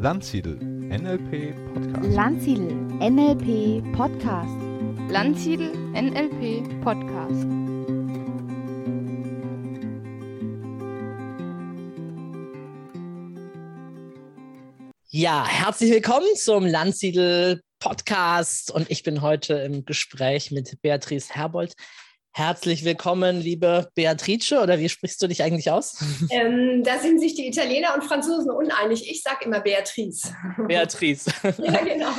Landsiedel NLP Podcast. Landsiedel NLP Podcast. Landsiedel NLP Podcast. Ja, herzlich willkommen zum Landsiedel Podcast und ich bin heute im Gespräch mit Beatrice Herbold. Herzlich willkommen, liebe Beatrice, oder wie sprichst du dich eigentlich aus? Ähm, da sind sich die Italiener und Franzosen uneinig. Ich sage immer Beatrice. Beatrice. ja, genau.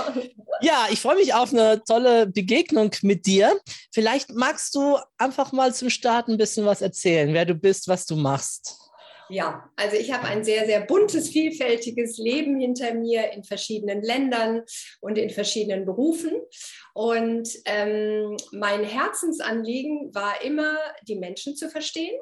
Ja, ich freue mich auf eine tolle Begegnung mit dir. Vielleicht magst du einfach mal zum Start ein bisschen was erzählen, wer du bist, was du machst. Ja, also ich habe ein sehr, sehr buntes, vielfältiges Leben hinter mir in verschiedenen Ländern und in verschiedenen Berufen. Und ähm, mein Herzensanliegen war immer, die Menschen zu verstehen.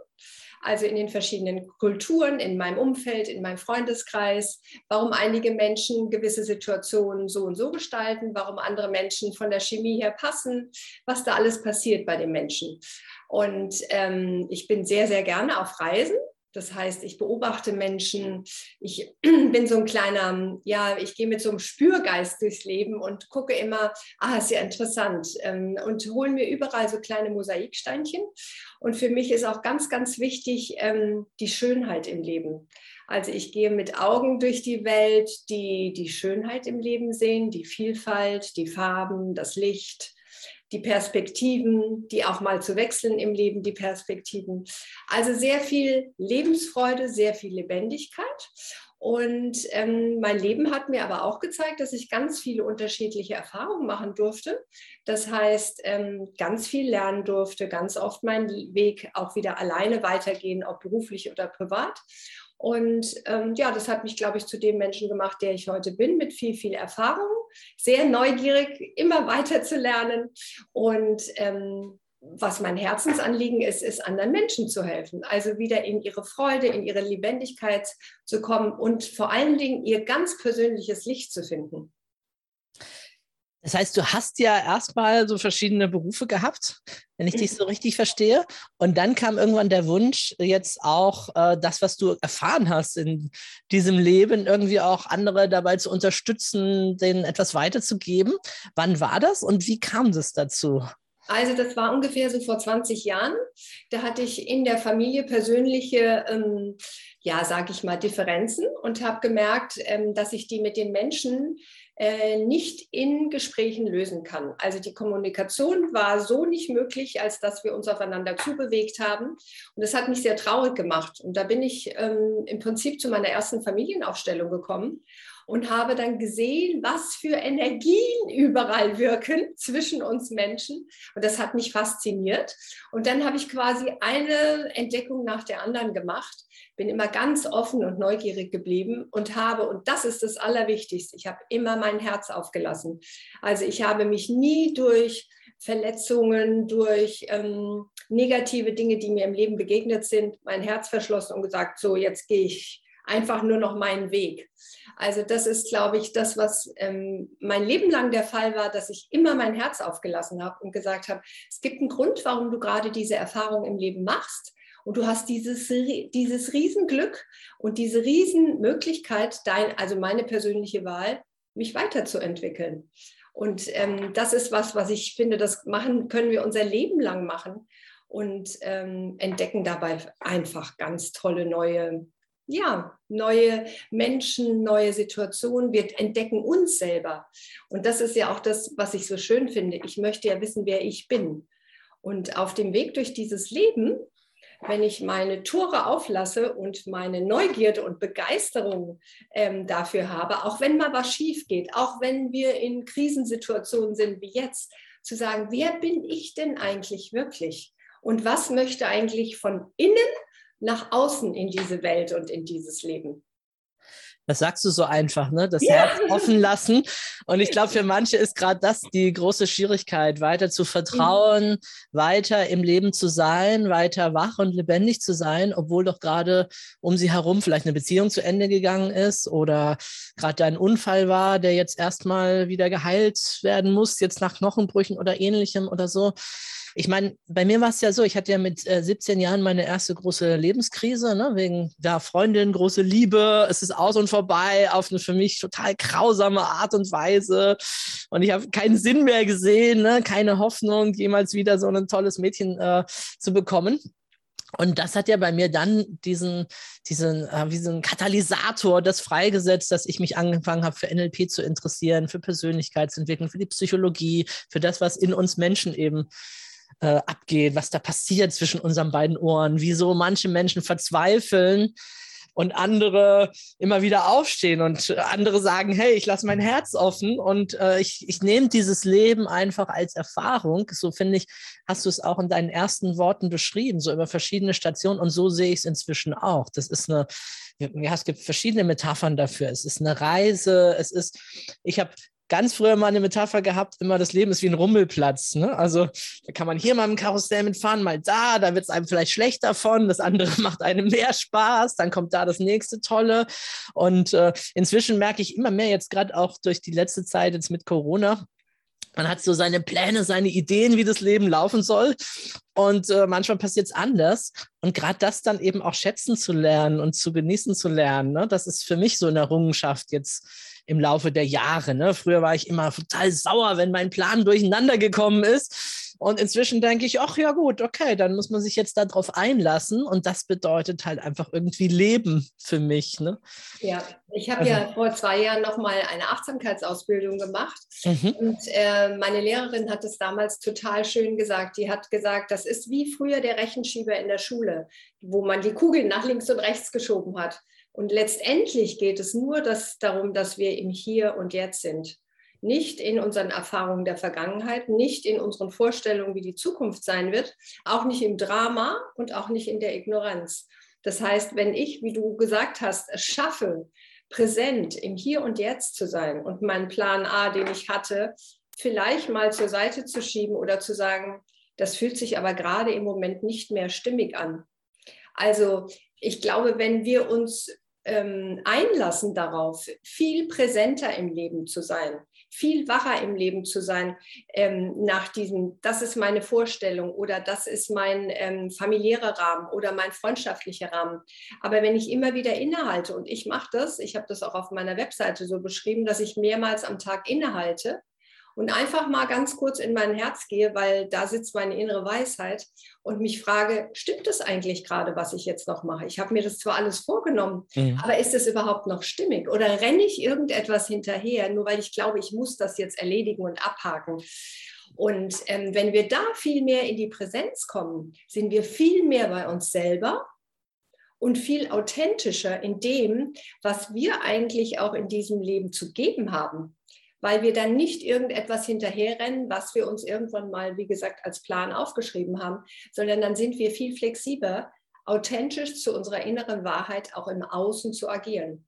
Also in den verschiedenen Kulturen, in meinem Umfeld, in meinem Freundeskreis, warum einige Menschen gewisse Situationen so und so gestalten, warum andere Menschen von der Chemie her passen, was da alles passiert bei den Menschen. Und ähm, ich bin sehr, sehr gerne auf Reisen das heißt, ich beobachte Menschen, ich bin so ein kleiner, ja, ich gehe mit so einem Spürgeist durchs Leben und gucke immer, ah, ist ja interessant ähm, und hole mir überall so kleine Mosaiksteinchen. Und für mich ist auch ganz, ganz wichtig ähm, die Schönheit im Leben. Also ich gehe mit Augen durch die Welt, die die Schönheit im Leben sehen, die Vielfalt, die Farben, das Licht, die Perspektiven, die auch mal zu wechseln im Leben, die Perspektiven. Also sehr viel Lebensfreude, sehr viel Lebendigkeit. Und ähm, mein Leben hat mir aber auch gezeigt, dass ich ganz viele unterschiedliche Erfahrungen machen durfte. Das heißt, ähm, ganz viel lernen durfte, ganz oft meinen Weg auch wieder alleine weitergehen, ob beruflich oder privat. Und ähm, ja, das hat mich, glaube ich, zu dem Menschen gemacht, der ich heute bin, mit viel, viel Erfahrung, sehr neugierig, immer weiter zu lernen. Und ähm, was mein Herzensanliegen ist, ist anderen Menschen zu helfen. Also wieder in ihre Freude, in ihre Lebendigkeit zu kommen und vor allen Dingen ihr ganz persönliches Licht zu finden. Das heißt, du hast ja erstmal so verschiedene Berufe gehabt, wenn ich dich so richtig verstehe. Und dann kam irgendwann der Wunsch, jetzt auch äh, das, was du erfahren hast in diesem Leben, irgendwie auch andere dabei zu unterstützen, denen etwas weiterzugeben. Wann war das und wie kam es dazu? Also das war ungefähr so vor 20 Jahren. Da hatte ich in der Familie persönliche, ähm, ja, sage ich mal, Differenzen und habe gemerkt, ähm, dass ich die mit den Menschen äh, nicht in Gesprächen lösen kann. Also die Kommunikation war so nicht möglich, als dass wir uns aufeinander zubewegt haben. Und das hat mich sehr traurig gemacht. Und da bin ich ähm, im Prinzip zu meiner ersten Familienaufstellung gekommen und habe dann gesehen, was für Energien überall wirken zwischen uns Menschen. Und das hat mich fasziniert. Und dann habe ich quasi eine Entdeckung nach der anderen gemacht bin immer ganz offen und neugierig geblieben und habe, und das ist das Allerwichtigste, ich habe immer mein Herz aufgelassen. Also ich habe mich nie durch Verletzungen, durch ähm, negative Dinge, die mir im Leben begegnet sind, mein Herz verschlossen und gesagt, so jetzt gehe ich einfach nur noch meinen Weg. Also das ist, glaube ich, das, was ähm, mein Leben lang der Fall war, dass ich immer mein Herz aufgelassen habe und gesagt habe, es gibt einen Grund, warum du gerade diese Erfahrung im Leben machst. Und du hast dieses, dieses Riesenglück und diese Riesenmöglichkeit, dein, also meine persönliche Wahl, mich weiterzuentwickeln. Und ähm, das ist was, was ich finde, das machen können wir unser Leben lang machen und ähm, entdecken dabei einfach ganz tolle neue, ja, neue Menschen, neue Situationen. Wir entdecken uns selber. Und das ist ja auch das, was ich so schön finde. Ich möchte ja wissen, wer ich bin. Und auf dem Weg durch dieses Leben wenn ich meine Tore auflasse und meine Neugierde und Begeisterung ähm, dafür habe, auch wenn mal was schief geht, auch wenn wir in Krisensituationen sind wie jetzt, zu sagen, wer bin ich denn eigentlich wirklich? Und was möchte eigentlich von innen nach außen in diese Welt und in dieses Leben? Das sagst du so einfach, ne? Das ja. Herz offen lassen. Und ich glaube, für manche ist gerade das die große Schwierigkeit, weiter zu vertrauen, mhm. weiter im Leben zu sein, weiter wach und lebendig zu sein, obwohl doch gerade um sie herum vielleicht eine Beziehung zu Ende gegangen ist oder gerade ein Unfall war, der jetzt erstmal wieder geheilt werden muss, jetzt nach Knochenbrüchen oder ähnlichem oder so. Ich meine, bei mir war es ja so, ich hatte ja mit äh, 17 Jahren meine erste große Lebenskrise, ne? wegen ja, Freundin, große Liebe, es ist aus und vorbei auf eine für mich total grausame Art und Weise. Und ich habe keinen Sinn mehr gesehen, ne? keine Hoffnung, jemals wieder so ein tolles Mädchen äh, zu bekommen. Und das hat ja bei mir dann diesen, diesen, äh, ein Katalysator, das freigesetzt, dass ich mich angefangen habe, für NLP zu interessieren, für Persönlichkeitsentwicklung, für die Psychologie, für das, was in uns Menschen eben äh, abgeht, was da passiert zwischen unseren beiden Ohren, wieso manche Menschen verzweifeln, und andere immer wieder aufstehen und andere sagen, hey, ich lasse mein Herz offen und äh, ich, ich nehme dieses Leben einfach als Erfahrung. So finde ich, hast du es auch in deinen ersten Worten beschrieben, so über verschiedene Stationen und so sehe ich es inzwischen auch. Das ist eine, ja, es gibt verschiedene Metaphern dafür. Es ist eine Reise, es ist, ich habe ganz früher mal eine Metapher gehabt, immer das Leben ist wie ein Rummelplatz. Ne? Also da kann man hier mal im Karussell mitfahren, mal da, da wird es einem vielleicht schlecht davon, das andere macht einem mehr Spaß, dann kommt da das nächste Tolle. Und äh, inzwischen merke ich immer mehr jetzt gerade auch durch die letzte Zeit jetzt mit Corona, man hat so seine Pläne, seine Ideen, wie das Leben laufen soll. Und äh, manchmal passiert es anders. Und gerade das dann eben auch schätzen zu lernen und zu genießen zu lernen, ne? das ist für mich so eine Errungenschaft jetzt im Laufe der Jahre. Ne? Früher war ich immer total sauer, wenn mein Plan durcheinander gekommen ist. Und inzwischen denke ich, ach ja gut, okay, dann muss man sich jetzt darauf einlassen. Und das bedeutet halt einfach irgendwie Leben für mich. Ne? Ja, ich habe also, ja vor zwei Jahren nochmal eine Achtsamkeitsausbildung gemacht. Mhm. Und äh, meine Lehrerin hat es damals total schön gesagt. Die hat gesagt, das ist wie früher der Rechenschieber in der Schule, wo man die Kugeln nach links und rechts geschoben hat. Und letztendlich geht es nur das, darum, dass wir im Hier und Jetzt sind. Nicht in unseren Erfahrungen der Vergangenheit, nicht in unseren Vorstellungen, wie die Zukunft sein wird, auch nicht im Drama und auch nicht in der Ignoranz. Das heißt, wenn ich, wie du gesagt hast, es schaffe, präsent im Hier und Jetzt zu sein und meinen Plan A, den ich hatte, vielleicht mal zur Seite zu schieben oder zu sagen, das fühlt sich aber gerade im Moment nicht mehr stimmig an. Also ich glaube, wenn wir uns ähm, einlassen darauf, viel präsenter im Leben zu sein, viel wacher im Leben zu sein, ähm, nach diesem, das ist meine Vorstellung oder das ist mein ähm, familiärer Rahmen oder mein freundschaftlicher Rahmen. Aber wenn ich immer wieder innehalte und ich mache das, ich habe das auch auf meiner Webseite so beschrieben, dass ich mehrmals am Tag innehalte und einfach mal ganz kurz in mein Herz gehe, weil da sitzt meine innere Weisheit und mich frage, stimmt das eigentlich gerade, was ich jetzt noch mache? Ich habe mir das zwar alles vorgenommen, mhm. aber ist es überhaupt noch stimmig? Oder renne ich irgendetwas hinterher, nur weil ich glaube, ich muss das jetzt erledigen und abhaken? Und ähm, wenn wir da viel mehr in die Präsenz kommen, sind wir viel mehr bei uns selber und viel authentischer in dem, was wir eigentlich auch in diesem Leben zu geben haben weil wir dann nicht irgendetwas hinterherrennen, was wir uns irgendwann mal, wie gesagt, als Plan aufgeschrieben haben, sondern dann sind wir viel flexibler, authentisch zu unserer inneren Wahrheit auch im Außen zu agieren.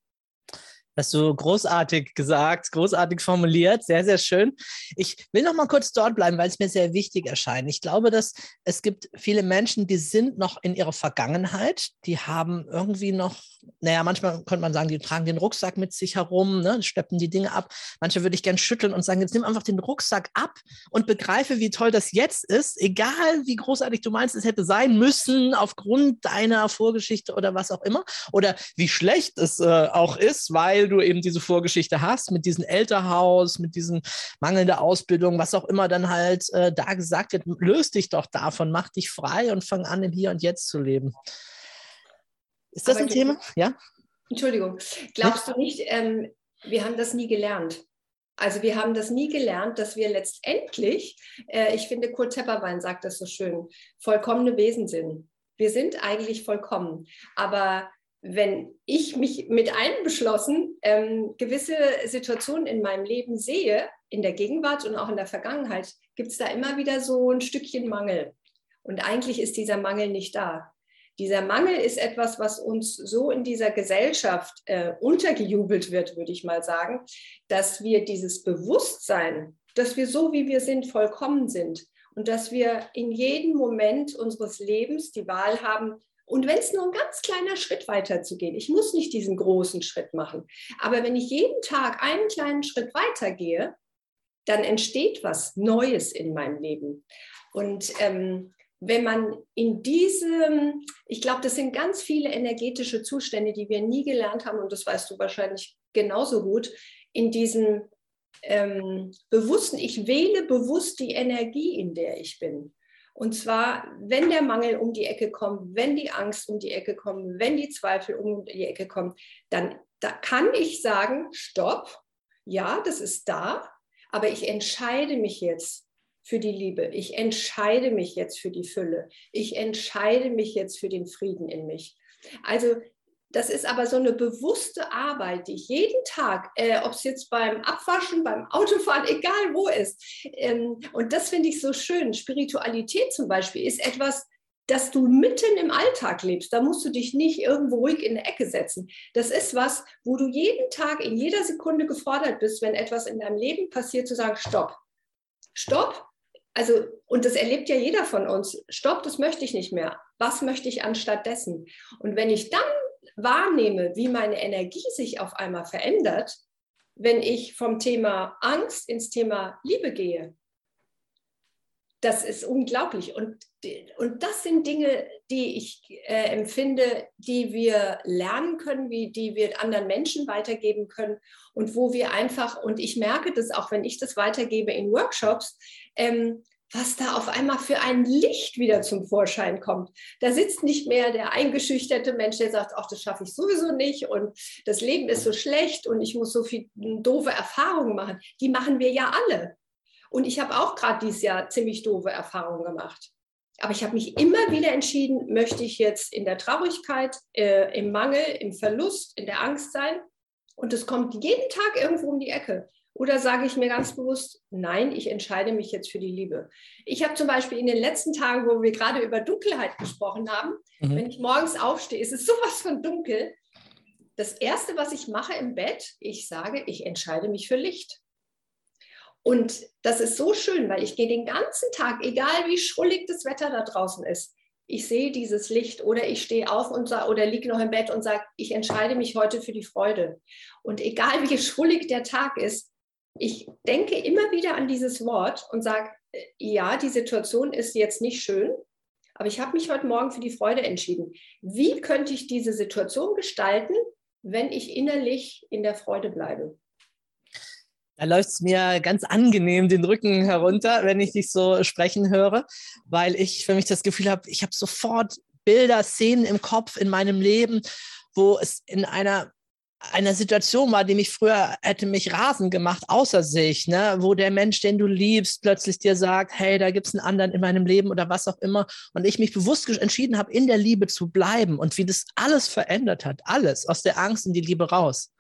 Hast du großartig gesagt, großartig formuliert, sehr, sehr schön. Ich will noch mal kurz dort bleiben, weil es mir sehr wichtig erscheint. Ich glaube, dass es gibt viele Menschen, die sind noch in ihrer Vergangenheit, die haben irgendwie noch, naja, manchmal könnte man sagen, die tragen den Rucksack mit sich herum, ne, schleppen die Dinge ab. Manche würde ich gern schütteln und sagen, jetzt nimm einfach den Rucksack ab und begreife, wie toll das jetzt ist, egal wie großartig du meinst, es hätte sein müssen, aufgrund deiner Vorgeschichte oder was auch immer, oder wie schlecht es äh, auch ist, weil du eben diese Vorgeschichte hast mit diesem Elterhaus, mit diesen mangelnder Ausbildung, was auch immer dann halt äh, da gesagt wird, löst dich doch davon, mach dich frei und fang an, im Hier und Jetzt zu leben. Ist das Aber ein Thema? Ja? Entschuldigung. Glaubst du nicht, ähm, wir haben das nie gelernt? Also wir haben das nie gelernt, dass wir letztendlich, äh, ich finde, Kurt Tepperwein sagt das so schön, vollkommene Wesen sind. Wir sind eigentlich vollkommen, aber wenn ich mich mit einbeschlossen ähm, gewisse Situationen in meinem Leben sehe, in der Gegenwart und auch in der Vergangenheit, gibt es da immer wieder so ein Stückchen Mangel. Und eigentlich ist dieser Mangel nicht da. Dieser Mangel ist etwas, was uns so in dieser Gesellschaft äh, untergejubelt wird, würde ich mal sagen, dass wir dieses Bewusstsein, dass wir so, wie wir sind, vollkommen sind und dass wir in jedem Moment unseres Lebens die Wahl haben, und wenn es nur ein ganz kleiner Schritt weiter zu gehen, ich muss nicht diesen großen Schritt machen, aber wenn ich jeden Tag einen kleinen Schritt weiter gehe, dann entsteht was Neues in meinem Leben. Und ähm, wenn man in diesem, ich glaube, das sind ganz viele energetische Zustände, die wir nie gelernt haben, und das weißt du wahrscheinlich genauso gut, in diesem ähm, bewussten, ich wähle bewusst die Energie, in der ich bin. Und zwar, wenn der Mangel um die Ecke kommt, wenn die Angst um die Ecke kommt, wenn die Zweifel um die Ecke kommen, dann da kann ich sagen, stopp, ja, das ist da, aber ich entscheide mich jetzt für die Liebe. Ich entscheide mich jetzt für die Fülle. Ich entscheide mich jetzt für den Frieden in mich. Also das ist aber so eine bewusste Arbeit, die ich jeden Tag, äh, ob es jetzt beim Abwaschen, beim Autofahren, egal wo ist. Ähm, und das finde ich so schön. Spiritualität zum Beispiel ist etwas, das du mitten im Alltag lebst. Da musst du dich nicht irgendwo ruhig in eine Ecke setzen. Das ist was, wo du jeden Tag, in jeder Sekunde gefordert bist, wenn etwas in deinem Leben passiert, zu sagen, stopp. Stopp. Also, und das erlebt ja jeder von uns. Stopp, das möchte ich nicht mehr. Was möchte ich anstattdessen? Und wenn ich dann wahrnehme, wie meine Energie sich auf einmal verändert, wenn ich vom Thema Angst ins Thema Liebe gehe, das ist unglaublich. Und, und das sind Dinge, die ich äh, empfinde, die wir lernen können, wie, die wir anderen Menschen weitergeben können und wo wir einfach, und ich merke das auch, wenn ich das weitergebe in Workshops, ähm, was da auf einmal für ein Licht wieder zum Vorschein kommt. Da sitzt nicht mehr der eingeschüchterte Mensch, der sagt, ach, das schaffe ich sowieso nicht und das Leben ist so schlecht und ich muss so viel doofe Erfahrungen machen. Die machen wir ja alle. Und ich habe auch gerade dieses Jahr ziemlich doofe Erfahrungen gemacht. Aber ich habe mich immer wieder entschieden, möchte ich jetzt in der Traurigkeit, äh, im Mangel, im Verlust, in der Angst sein? Und es kommt jeden Tag irgendwo um die Ecke. Oder sage ich mir ganz bewusst, nein, ich entscheide mich jetzt für die Liebe. Ich habe zum Beispiel in den letzten Tagen, wo wir gerade über Dunkelheit gesprochen haben, mhm. wenn ich morgens aufstehe, ist es sowas von dunkel. Das Erste, was ich mache im Bett, ich sage, ich entscheide mich für Licht. Und das ist so schön, weil ich gehe den ganzen Tag, egal wie schrullig das Wetter da draußen ist, ich sehe dieses Licht oder ich stehe auf und sag, oder liege noch im Bett und sage, ich entscheide mich heute für die Freude. Und egal wie schrullig der Tag ist, ich denke immer wieder an dieses Wort und sage, äh, ja, die Situation ist jetzt nicht schön, aber ich habe mich heute Morgen für die Freude entschieden. Wie könnte ich diese Situation gestalten, wenn ich innerlich in der Freude bleibe? Da läuft es mir ganz angenehm den Rücken herunter, wenn ich dich so sprechen höre, weil ich für mich das Gefühl habe, ich habe sofort Bilder, Szenen im Kopf in meinem Leben, wo es in einer einer Situation war, die mich früher hätte mich rasend gemacht, außer sich, ne? wo der Mensch, den du liebst, plötzlich dir sagt, hey, da gibt es einen anderen in meinem Leben oder was auch immer. Und ich mich bewusst entschieden habe, in der Liebe zu bleiben und wie das alles verändert hat, alles aus der Angst in die Liebe raus.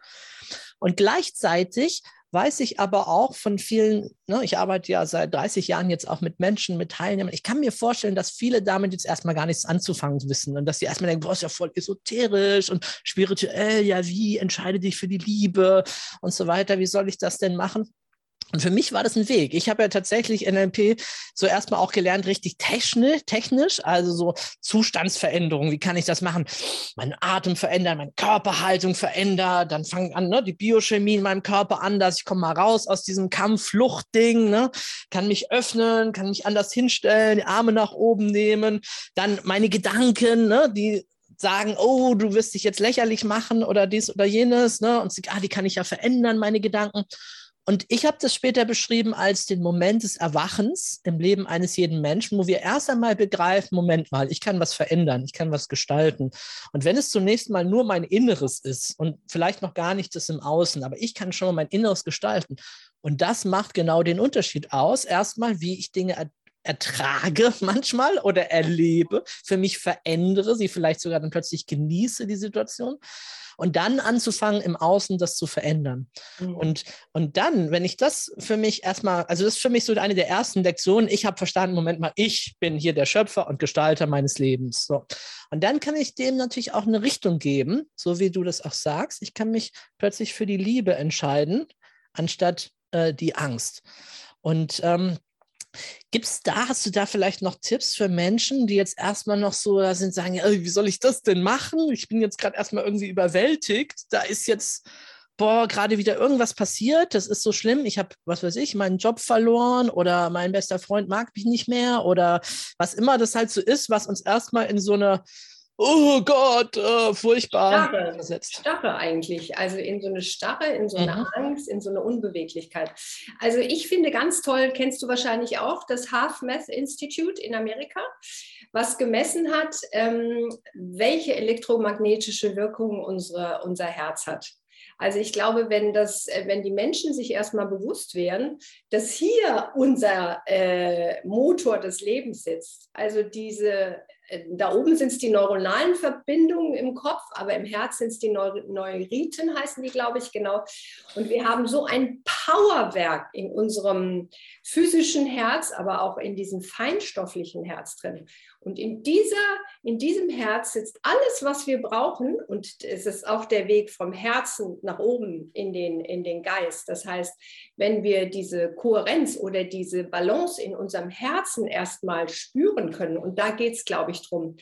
Und gleichzeitig weiß ich aber auch von vielen, ne, ich arbeite ja seit 30 Jahren jetzt auch mit Menschen, mit Teilnehmern. Ich kann mir vorstellen, dass viele damit jetzt erstmal gar nichts anzufangen wissen und dass sie erstmal denken, boah, ist ja voll esoterisch und spirituell, ja, wie entscheide dich für die Liebe und so weiter, wie soll ich das denn machen? Und für mich war das ein Weg. Ich habe ja tatsächlich NLP so erstmal auch gelernt, richtig technisch, also so Zustandsveränderung. Wie kann ich das machen? Meinen Atem verändern, meine Körperhaltung verändern. Dann fangen an, ne, die Biochemie in meinem Körper anders. Ich komme mal raus aus diesem Kampf-Flucht-Ding, ne, kann mich öffnen, kann mich anders hinstellen, die Arme nach oben nehmen. Dann meine Gedanken, ne, die sagen, oh, du wirst dich jetzt lächerlich machen oder dies oder jenes, ne? Und ah, die kann ich ja verändern, meine Gedanken. Und ich habe das später beschrieben als den Moment des Erwachens im Leben eines jeden Menschen, wo wir erst einmal begreifen, Moment mal, ich kann was verändern, ich kann was gestalten. Und wenn es zunächst mal nur mein Inneres ist und vielleicht noch gar nicht das im Außen, aber ich kann schon mal mein Inneres gestalten. Und das macht genau den Unterschied aus. Erstmal, wie ich Dinge ertrage manchmal oder erlebe, für mich verändere, sie vielleicht sogar dann plötzlich genieße die Situation und dann anzufangen, im Außen das zu verändern. Mhm. Und, und dann, wenn ich das für mich erstmal, also das ist für mich so eine der ersten Lektionen, ich habe verstanden, Moment mal, ich bin hier der Schöpfer und Gestalter meines Lebens. So. Und dann kann ich dem natürlich auch eine Richtung geben, so wie du das auch sagst. Ich kann mich plötzlich für die Liebe entscheiden, anstatt äh, die Angst. Und ähm, Gibt es da, hast du da vielleicht noch Tipps für Menschen, die jetzt erstmal noch so da sind, sagen, ja, wie soll ich das denn machen? Ich bin jetzt gerade erstmal irgendwie überwältigt. Da ist jetzt, boah, gerade wieder irgendwas passiert, das ist so schlimm, ich habe, was weiß ich, meinen Job verloren oder mein bester Freund mag mich nicht mehr oder was immer das halt so ist, was uns erstmal in so eine oh Gott, äh, furchtbar Starre, versetzt. Starre eigentlich, also in so eine Starre, in so eine Mhm. Angst, in so eine Unbeweglichkeit. Also ich finde ganz toll, kennst du wahrscheinlich auch, das Half Math Institute in Amerika, was gemessen hat, ähm, welche elektromagnetische Wirkung unsere, unser Herz hat. Also ich glaube, wenn, das, äh, wenn die Menschen sich erstmal bewusst wären, dass hier unser äh, Motor des Lebens sitzt, also diese, da oben sind es die neuronalen Verbindungen im Kopf, aber im Herz sind es die Neu Neuriten, heißen die, glaube ich, genau. Und wir haben so ein Powerwerk in unserem physischen Herz, aber auch in diesem feinstofflichen Herz drin. Und in, dieser, in diesem Herz sitzt alles, was wir brauchen. Und es ist auch der Weg vom Herzen nach oben in den, in den Geist. Das heißt, wenn wir diese Kohärenz oder diese Balance in unserem Herzen erstmal spüren können, und da geht es, glaube ich, drum.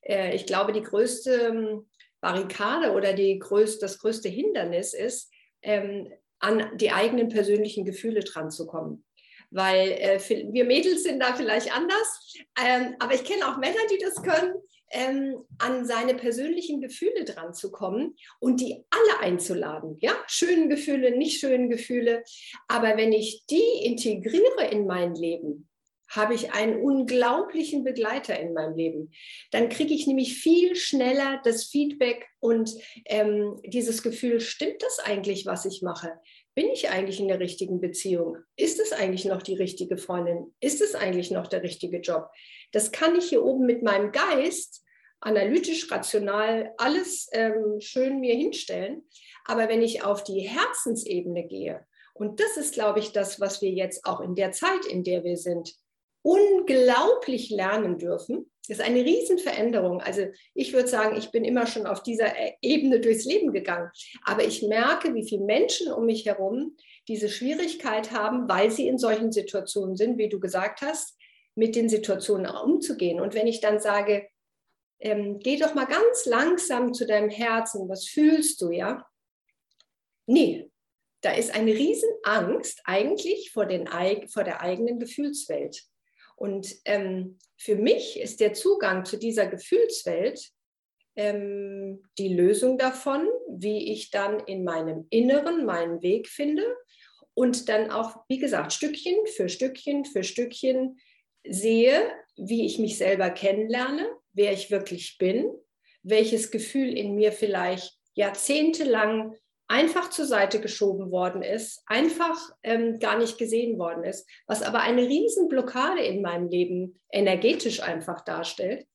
Äh, ich glaube, die größte ähm, Barrikade oder die größte, das größte Hindernis ist, ähm, an die eigenen persönlichen Gefühle dran zu kommen weil äh, wir Mädels sind da vielleicht anders, ähm, aber ich kenne auch Männer, die das können, ähm, an seine persönlichen Gefühle dran zu kommen und die alle einzuladen. Ja, schönen Gefühle, nicht schönen Gefühle. Aber wenn ich die integriere in mein Leben, habe ich einen unglaublichen Begleiter in meinem Leben. Dann kriege ich nämlich viel schneller das Feedback und ähm, dieses Gefühl, stimmt das eigentlich, was ich mache? Bin ich eigentlich in der richtigen Beziehung? Ist es eigentlich noch die richtige Freundin? Ist es eigentlich noch der richtige Job? Das kann ich hier oben mit meinem Geist analytisch, rational alles ähm, schön mir hinstellen. Aber wenn ich auf die Herzensebene gehe, und das ist, glaube ich, das, was wir jetzt auch in der Zeit, in der wir sind, unglaublich lernen dürfen. Das ist eine Riesenveränderung. Also ich würde sagen, ich bin immer schon auf dieser Ebene durchs Leben gegangen. Aber ich merke, wie viele Menschen um mich herum diese Schwierigkeit haben, weil sie in solchen Situationen sind, wie du gesagt hast, mit den Situationen umzugehen. Und wenn ich dann sage, ähm, geh doch mal ganz langsam zu deinem Herzen, was fühlst du, ja? Nee, da ist eine Riesenangst eigentlich vor, den, vor der eigenen Gefühlswelt. Und ähm, für mich ist der Zugang zu dieser Gefühlswelt ähm, die Lösung davon, wie ich dann in meinem Inneren meinen Weg finde und dann auch, wie gesagt, Stückchen für Stückchen für Stückchen sehe, wie ich mich selber kennenlerne, wer ich wirklich bin, welches Gefühl in mir vielleicht jahrzehntelang einfach zur Seite geschoben worden ist, einfach ähm, gar nicht gesehen worden ist, was aber eine Riesenblockade in meinem Leben energetisch einfach darstellt.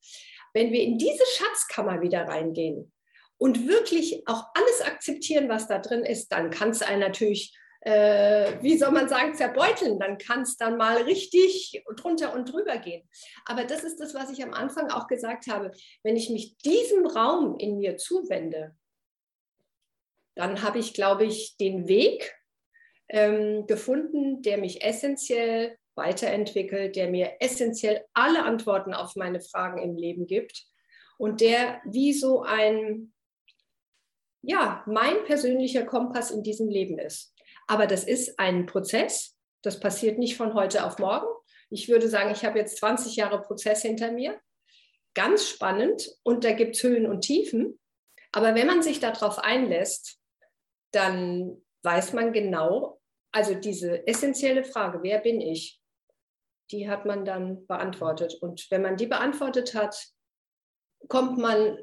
Wenn wir in diese Schatzkammer wieder reingehen und wirklich auch alles akzeptieren, was da drin ist, dann kann es einen natürlich, äh, wie soll man sagen, zerbeuteln. Dann kann es dann mal richtig drunter und drüber gehen. Aber das ist das, was ich am Anfang auch gesagt habe. Wenn ich mich diesem Raum in mir zuwende, dann habe ich, glaube ich, den Weg ähm, gefunden, der mich essentiell weiterentwickelt, der mir essentiell alle Antworten auf meine Fragen im Leben gibt und der wie so ein, ja, mein persönlicher Kompass in diesem Leben ist. Aber das ist ein Prozess, das passiert nicht von heute auf morgen. Ich würde sagen, ich habe jetzt 20 Jahre Prozess hinter mir. Ganz spannend und da gibt es Höhen und Tiefen. Aber wenn man sich darauf einlässt, dann weiß man genau, also diese essentielle Frage, wer bin ich, die hat man dann beantwortet. Und wenn man die beantwortet hat, kommt man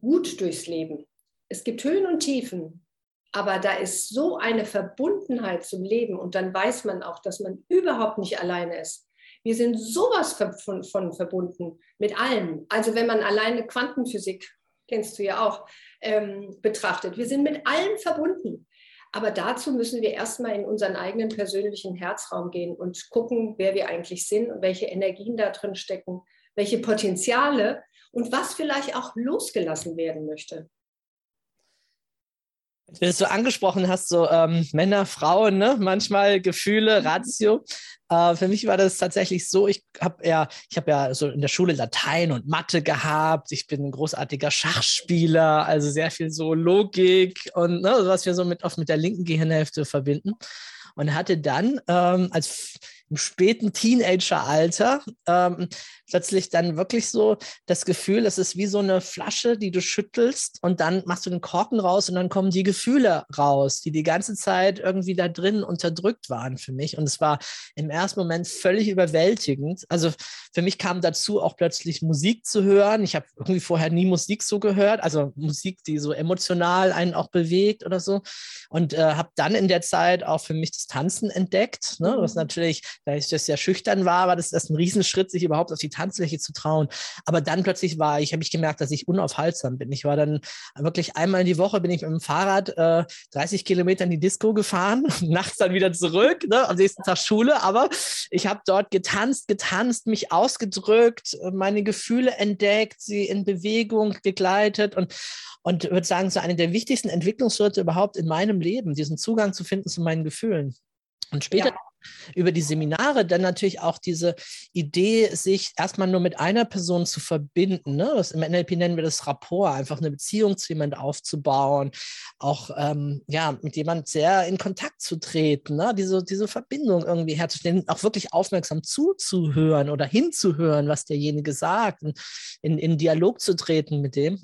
gut durchs Leben. Es gibt Höhen und Tiefen, aber da ist so eine Verbundenheit zum Leben und dann weiß man auch, dass man überhaupt nicht alleine ist. Wir sind sowas von, von verbunden mit allem. Also wenn man alleine Quantenphysik, kennst du ja auch, ähm, betrachtet. Wir sind mit allem verbunden. Aber dazu müssen wir erstmal in unseren eigenen persönlichen Herzraum gehen und gucken, wer wir eigentlich sind und welche Energien da drin stecken, welche Potenziale und was vielleicht auch losgelassen werden möchte. Wenn du es so angesprochen hast, so ähm, Männer, Frauen, ne? manchmal Gefühle, Ratio. Äh, für mich war das tatsächlich so, ich habe ja, ich habe ja so in der Schule Latein und Mathe gehabt. Ich bin ein großartiger Schachspieler, also sehr viel so Logik und ne, was wir so mit oft mit der linken Gehirnhälfte verbinden. Und hatte dann ähm, als im späten Teenageralter ähm, plötzlich dann wirklich so das Gefühl, es ist wie so eine Flasche, die du schüttelst und dann machst du den Korken raus und dann kommen die Gefühle raus, die die ganze Zeit irgendwie da drin unterdrückt waren für mich. Und es war im ersten Moment völlig überwältigend. Also für mich kam dazu auch plötzlich Musik zu hören. Ich habe irgendwie vorher nie Musik so gehört, also Musik, die so emotional einen auch bewegt oder so. Und äh, habe dann in der Zeit auch für mich das Tanzen entdeckt, ne? was mhm. natürlich da ich das ja schüchtern war, war das, das ein Riesenschritt, sich überhaupt auf die Tanzfläche zu trauen. Aber dann plötzlich war ich, habe ich gemerkt, dass ich unaufhaltsam bin. Ich war dann wirklich einmal in die Woche bin ich mit dem Fahrrad äh, 30 Kilometer in die Disco gefahren, nachts dann wieder zurück, ne, am nächsten Tag Schule. Aber ich habe dort getanzt, getanzt, mich ausgedrückt, meine Gefühle entdeckt, sie in Bewegung begleitet und und würde sagen, so eine der wichtigsten Entwicklungsschritte überhaupt in meinem Leben, diesen Zugang zu finden zu meinen Gefühlen. Und später ja über die Seminare dann natürlich auch diese Idee, sich erstmal nur mit einer Person zu verbinden. Ne? Das, Im NLP nennen wir das Rapport, einfach eine Beziehung zu jemandem aufzubauen, auch ähm, ja, mit jemandem sehr in Kontakt zu treten, ne? diese, diese Verbindung irgendwie herzustellen, auch wirklich aufmerksam zuzuhören oder hinzuhören, was derjenige sagt, in, in Dialog zu treten mit dem.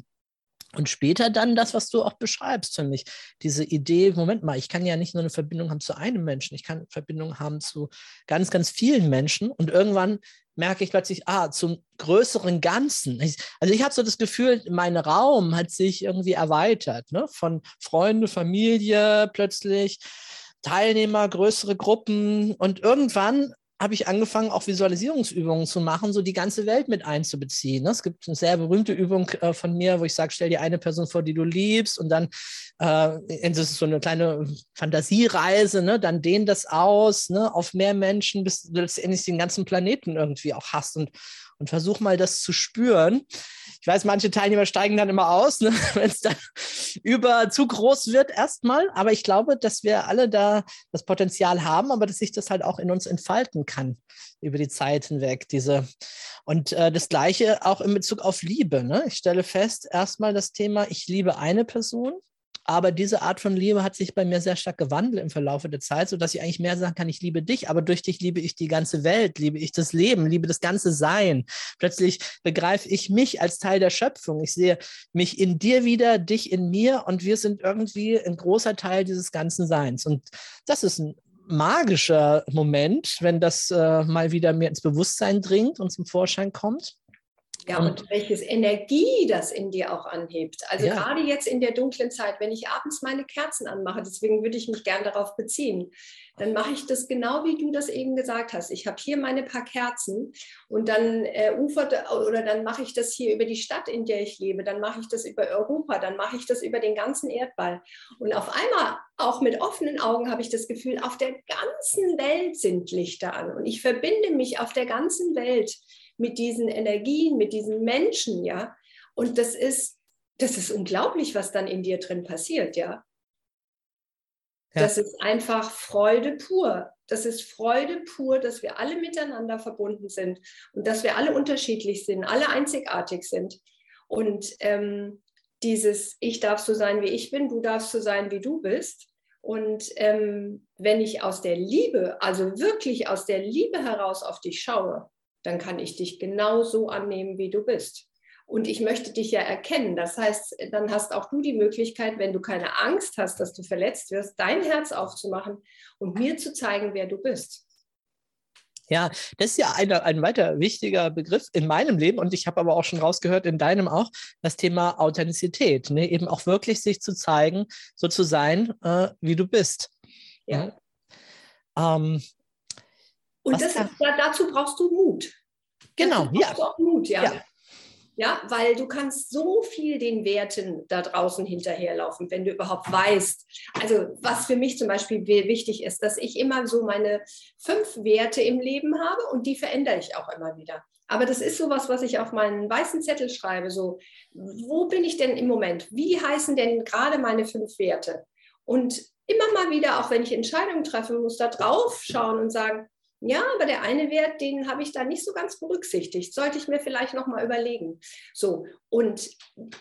Und später dann das, was du auch beschreibst für mich. Diese Idee, Moment mal, ich kann ja nicht nur eine Verbindung haben zu einem Menschen, ich kann Verbindung haben zu ganz, ganz vielen Menschen. Und irgendwann merke ich plötzlich, ah, zum größeren Ganzen. Ich, also ich habe so das Gefühl, mein Raum hat sich irgendwie erweitert, ne? von Freunde, Familie plötzlich. Teilnehmer, größere Gruppen und irgendwann habe ich angefangen, auch Visualisierungsübungen zu machen, so die ganze Welt mit einzubeziehen. Ne? Es gibt eine sehr berühmte Übung äh, von mir, wo ich sage, stell dir eine Person vor, die du liebst und dann, äh, das ist so eine kleine Fantasiereise, ne? dann dehn das aus ne? auf mehr Menschen, bis du letztendlich den ganzen Planeten irgendwie auch hast und, und versuch mal das zu spüren. Ich weiß, manche Teilnehmer steigen dann immer aus, ne, wenn es dann über zu groß wird erstmal. Aber ich glaube, dass wir alle da das Potenzial haben, aber dass sich das halt auch in uns entfalten kann über die Zeit hinweg. Diese und äh, das Gleiche auch in Bezug auf Liebe. Ne? Ich stelle fest, erstmal das Thema, ich liebe eine Person aber diese Art von Liebe hat sich bei mir sehr stark gewandelt im Verlauf der Zeit, sodass ich eigentlich mehr sagen kann, ich liebe dich, aber durch dich liebe ich die ganze Welt, liebe ich das Leben, liebe das ganze Sein. Plötzlich begreife ich mich als Teil der Schöpfung. Ich sehe mich in dir wieder, dich in mir und wir sind irgendwie ein großer Teil dieses ganzen Seins. Und das ist ein magischer Moment, wenn das äh, mal wieder mir ins Bewusstsein dringt und zum Vorschein kommt. Ja, und, und welches Energie das in dir auch anhebt. Also ja. gerade jetzt in der dunklen Zeit, wenn ich abends meine Kerzen anmache, deswegen würde ich mich gern darauf beziehen, dann mache ich das genau wie du das eben gesagt hast. Ich habe hier meine paar Kerzen und dann äh, ufert oder dann mache ich das hier über die Stadt, in der ich lebe, dann mache ich das über Europa, dann mache ich das über den ganzen Erdball. Und auf einmal, auch mit offenen Augen, habe ich das Gefühl, auf der ganzen Welt sind Lichter an und ich verbinde mich auf der ganzen Welt mit diesen Energien, mit diesen Menschen, ja. Und das ist, das ist unglaublich, was dann in dir drin passiert, ja. ja. Das ist einfach Freude pur. Das ist Freude pur, dass wir alle miteinander verbunden sind und dass wir alle unterschiedlich sind, alle einzigartig sind. Und ähm, dieses, ich darf so sein, wie ich bin, du darfst so sein, wie du bist. Und ähm, wenn ich aus der Liebe, also wirklich aus der Liebe heraus auf dich schaue, dann kann ich dich genauso annehmen, wie du bist. Und ich möchte dich ja erkennen. Das heißt, dann hast auch du die Möglichkeit, wenn du keine Angst hast, dass du verletzt wirst, dein Herz aufzumachen und mir zu zeigen, wer du bist. Ja, das ist ja ein, ein weiter wichtiger Begriff in meinem Leben und ich habe aber auch schon rausgehört, in deinem auch, das Thema Authentizität. Ne? Eben auch wirklich sich zu zeigen, so zu sein, äh, wie du bist. Ja. Ähm, und ja, dazu brauchst du Mut. Genau, ja. Du auch Mut, ja. ja. Ja, weil du kannst so viel den Werten da draußen hinterherlaufen, wenn du überhaupt weißt. Also was für mich zum Beispiel wichtig ist, dass ich immer so meine fünf Werte im Leben habe und die verändere ich auch immer wieder. Aber das ist sowas, was ich auf meinen weißen Zettel schreibe. So, wo bin ich denn im Moment? Wie heißen denn gerade meine fünf Werte? Und immer mal wieder, auch wenn ich Entscheidungen treffen muss, da drauf schauen und sagen, ja, aber der eine Wert, den habe ich da nicht so ganz berücksichtigt. Sollte ich mir vielleicht noch mal überlegen. So und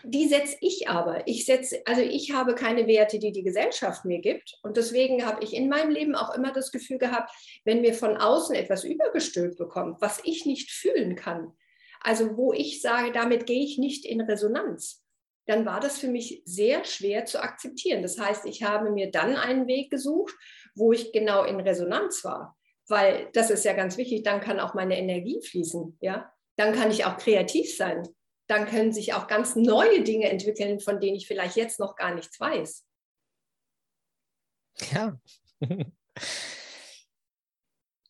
die setze ich aber. Ich setze, also ich habe keine Werte, die die Gesellschaft mir gibt. Und deswegen habe ich in meinem Leben auch immer das Gefühl gehabt, wenn mir von außen etwas übergestülpt bekommt, was ich nicht fühlen kann, also wo ich sage, damit gehe ich nicht in Resonanz, dann war das für mich sehr schwer zu akzeptieren. Das heißt, ich habe mir dann einen Weg gesucht, wo ich genau in Resonanz war weil das ist ja ganz wichtig, dann kann auch meine Energie fließen, ja. Dann kann ich auch kreativ sein. Dann können sich auch ganz neue Dinge entwickeln, von denen ich vielleicht jetzt noch gar nichts weiß. Ja.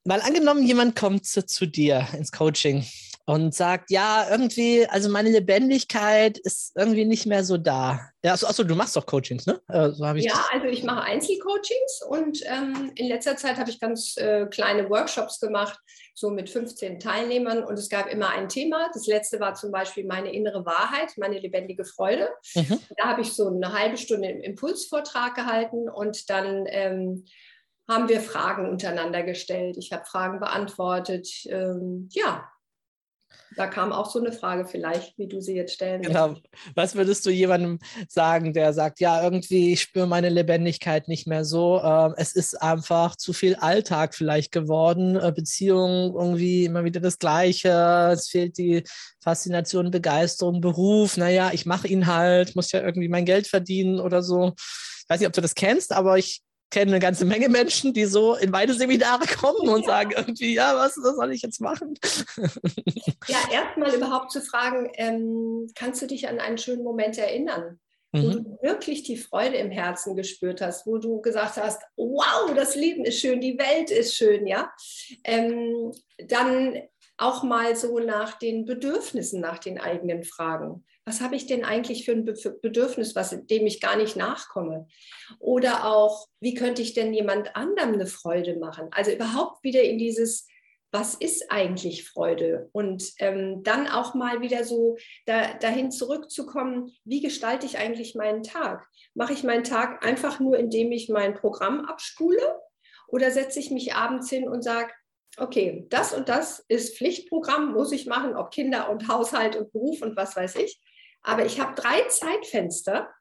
Mal angenommen, jemand kommt zu, zu dir ins Coaching und sagt, ja, irgendwie, also meine Lebendigkeit ist irgendwie nicht mehr so da. Ja, achso, achso du machst doch Coachings, ne? Äh, so ich ja, das. also ich mache Einzelcoachings und ähm, in letzter Zeit habe ich ganz äh, kleine Workshops gemacht, so mit 15 Teilnehmern und es gab immer ein Thema. Das letzte war zum Beispiel meine innere Wahrheit, meine lebendige Freude. Mhm. Da habe ich so eine halbe Stunde im Impulsvortrag gehalten und dann ähm, haben wir Fragen untereinander gestellt. Ich habe Fragen beantwortet. Ähm, ja, da kam auch so eine Frage vielleicht, wie du sie jetzt stellen Genau. Möchtest. Was würdest du jemandem sagen, der sagt, ja, irgendwie ich spüre meine Lebendigkeit nicht mehr so. Äh, es ist einfach zu viel Alltag vielleicht geworden. Äh, Beziehungen irgendwie immer wieder das Gleiche. Es fehlt die Faszination, Begeisterung, Beruf. Naja, ich mache ihn halt, muss ja irgendwie mein Geld verdienen oder so. Ich weiß nicht, ob du das kennst, aber ich kenne eine ganze Menge Menschen, die so in beide Seminare kommen und ja. sagen irgendwie, ja, was, was, soll ich jetzt machen? Ja, erstmal überhaupt zu fragen, ähm, kannst du dich an einen schönen Moment erinnern? Mhm. Wo du wirklich die Freude im Herzen gespürt hast, wo du gesagt hast, wow, das Leben ist schön, die Welt ist schön, ja. Ähm, dann auch mal so nach den Bedürfnissen, nach den eigenen Fragen was habe ich denn eigentlich für ein Bedürfnis, was, dem ich gar nicht nachkomme? Oder auch, wie könnte ich denn jemand anderem eine Freude machen? Also überhaupt wieder in dieses, was ist eigentlich Freude? Und ähm, dann auch mal wieder so da, dahin zurückzukommen, wie gestalte ich eigentlich meinen Tag? Mache ich meinen Tag einfach nur, indem ich mein Programm abspule? Oder setze ich mich abends hin und sage, okay, das und das ist Pflichtprogramm, muss ich machen, ob Kinder und Haushalt und Beruf und was weiß ich. Aber ich habe drei Zeitfenster,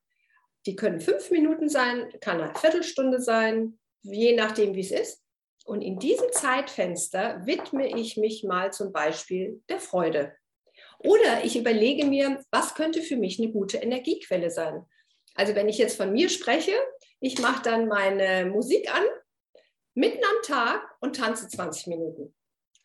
die können fünf Minuten sein, kann eine Viertelstunde sein, je nachdem, wie es ist. Und in diesem Zeitfenster widme ich mich mal zum Beispiel der Freude. Oder ich überlege mir, was könnte für mich eine gute Energiequelle sein. Also wenn ich jetzt von mir spreche, ich mache dann meine Musik an, mitten am Tag und tanze 20 Minuten.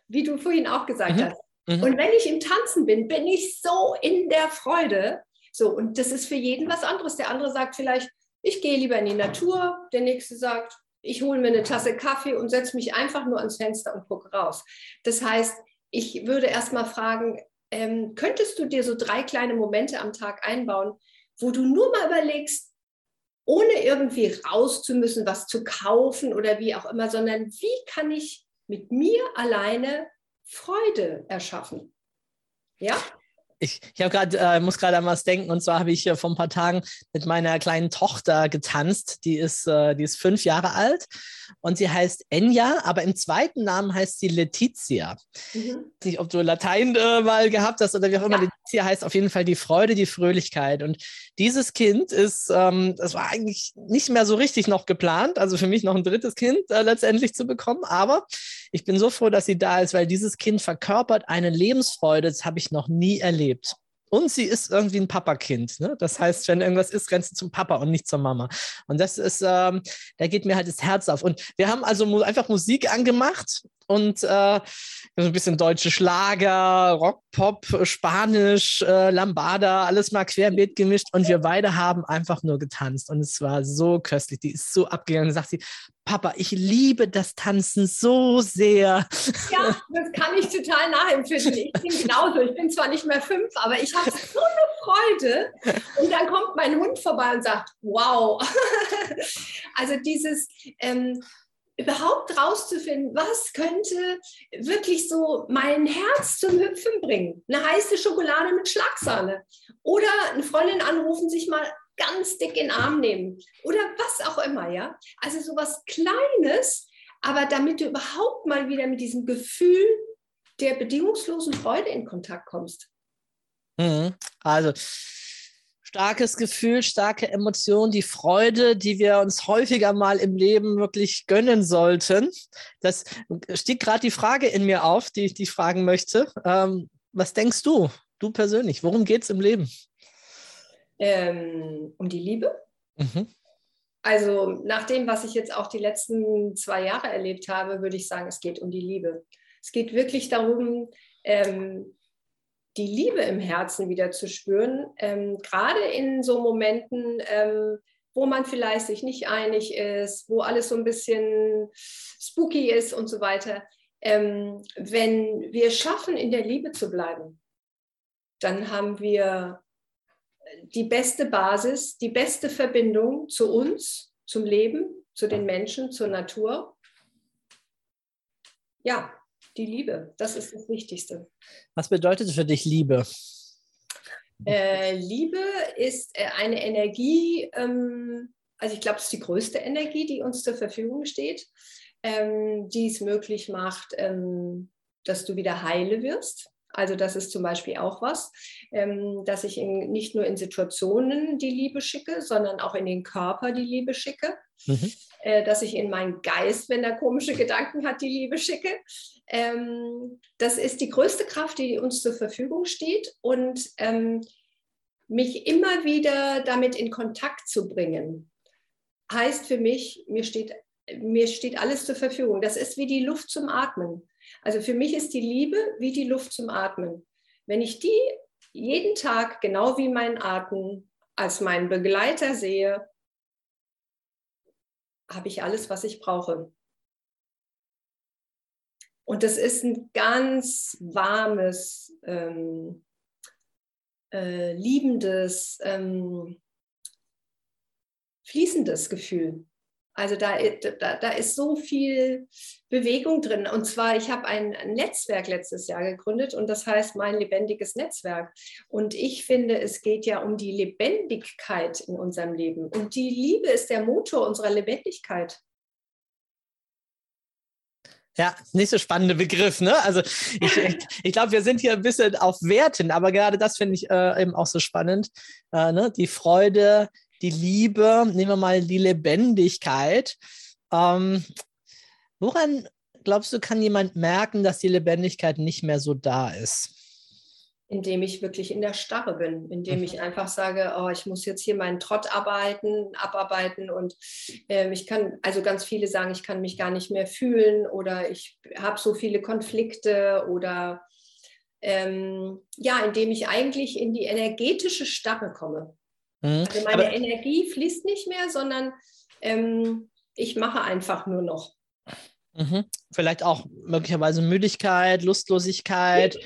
Wie du vorhin auch gesagt mhm. hast. Mhm. Und wenn ich im Tanzen bin, bin ich so in der Freude. So, und das ist für jeden was anderes. Der andere sagt vielleicht, ich gehe lieber in die Natur. Der nächste sagt, ich hole mir eine Tasse Kaffee und setze mich einfach nur ans Fenster und gucke raus. Das heißt, ich würde erst mal fragen, ähm, könntest du dir so drei kleine Momente am Tag einbauen, wo du nur mal überlegst, ohne irgendwie raus zu müssen, was zu kaufen oder wie auch immer, sondern wie kann ich mit mir alleine Freude erschaffen. Ja? Ich, ich grad, äh, muss gerade an was denken und zwar habe ich äh, vor ein paar Tagen mit meiner kleinen Tochter getanzt. Die ist, äh, die ist fünf Jahre alt und sie heißt Enya, aber im zweiten Namen heißt sie Letizia. Mhm. Nicht, ob du Latein äh, mal gehabt hast oder wie auch immer. Ja. Letizia heißt auf jeden Fall die Freude, die Fröhlichkeit. Und dieses Kind ist, ähm, das war eigentlich nicht mehr so richtig noch geplant, also für mich noch ein drittes Kind äh, letztendlich zu bekommen, aber ich bin so froh, dass sie da ist, weil dieses Kind verkörpert eine Lebensfreude, das habe ich noch nie erlebt. Und sie ist irgendwie ein Papakind. Ne? Das heißt, wenn irgendwas ist, grenzt sie zum Papa und nicht zur Mama. Und das ist, ähm, da geht mir halt das Herz auf. Und wir haben also einfach Musik angemacht und äh, so ein bisschen deutsche Schlager, Rock, Pop, Spanisch, äh, Lambada, alles mal querbeet gemischt und wir beide haben einfach nur getanzt und es war so köstlich. Die ist so abgegangen. Sagt sie, Papa, ich liebe das Tanzen so sehr. Ja, das kann ich total nachempfinden. Ich bin genauso. Ich bin zwar nicht mehr fünf, aber ich habe so eine Freude. Und dann kommt mein Hund vorbei und sagt, wow. Also dieses, ähm, überhaupt rauszufinden, was könnte wirklich so mein Herz zum Hüpfen bringen. Eine heiße Schokolade mit Schlagsahne. Oder eine Freundin anrufen, sich mal ganz dick in den Arm nehmen oder was auch immer, ja. Also sowas Kleines, aber damit du überhaupt mal wieder mit diesem Gefühl der bedingungslosen Freude in Kontakt kommst. Mhm. Also starkes Gefühl, starke Emotion, die Freude, die wir uns häufiger mal im Leben wirklich gönnen sollten. Das stieg gerade die Frage in mir auf, die ich dich fragen möchte. Ähm, was denkst du, du persönlich, worum geht es im Leben? Ähm, um die Liebe. Mhm. Also nach dem, was ich jetzt auch die letzten zwei Jahre erlebt habe, würde ich sagen, es geht um die Liebe. Es geht wirklich darum, ähm, die Liebe im Herzen wieder zu spüren, ähm, gerade in so Momenten, ähm, wo man vielleicht sich nicht einig ist, wo alles so ein bisschen spooky ist und so weiter. Ähm, wenn wir schaffen, in der Liebe zu bleiben, dann haben wir die beste Basis, die beste Verbindung zu uns, zum Leben, zu den Menschen, zur Natur. Ja, die Liebe, das ist das Wichtigste. Was bedeutet für dich Liebe? Äh, Liebe ist äh, eine Energie, ähm, also ich glaube, es ist die größte Energie, die uns zur Verfügung steht, ähm, die es möglich macht, ähm, dass du wieder heile wirst. Also das ist zum Beispiel auch was, ähm, dass ich in, nicht nur in Situationen die Liebe schicke, sondern auch in den Körper die Liebe schicke. Mhm. Äh, dass ich in meinen Geist, wenn er komische Gedanken hat, die Liebe schicke. Ähm, das ist die größte Kraft, die uns zur Verfügung steht und ähm, mich immer wieder damit in Kontakt zu bringen, heißt für mich, mir steht, mir steht alles zur Verfügung. Das ist wie die Luft zum Atmen. Also für mich ist die Liebe wie die Luft zum Atmen. Wenn ich die jeden Tag genau wie meinen Atem als meinen Begleiter sehe, habe ich alles, was ich brauche. Und das ist ein ganz warmes, ähm, äh, liebendes, ähm, fließendes Gefühl. Also da, da, da ist so viel Bewegung drin. Und zwar, ich habe ein Netzwerk letztes Jahr gegründet und das heißt mein lebendiges Netzwerk. Und ich finde, es geht ja um die Lebendigkeit in unserem Leben. Und die Liebe ist der Motor unserer Lebendigkeit. Ja, nicht so spannender Begriff, ne? Also ich, ich, glaube, wir sind hier ein bisschen auf Werten, aber gerade das finde ich äh, eben auch so spannend. Äh, ne? Die Freude, die Liebe, nehmen wir mal die Lebendigkeit. Ähm, woran glaubst du, kann jemand merken, dass die Lebendigkeit nicht mehr so da ist? Indem ich wirklich in der Starre bin, indem mhm. ich einfach sage, oh, ich muss jetzt hier meinen Trott arbeiten, abarbeiten und äh, ich kann, also ganz viele sagen, ich kann mich gar nicht mehr fühlen oder ich habe so viele Konflikte oder ähm, ja, indem ich eigentlich in die energetische Starre komme. Mhm. Also meine Aber Energie fließt nicht mehr, sondern ähm, ich mache einfach nur noch. Mhm. Vielleicht auch möglicherweise Müdigkeit, Lustlosigkeit. Ja.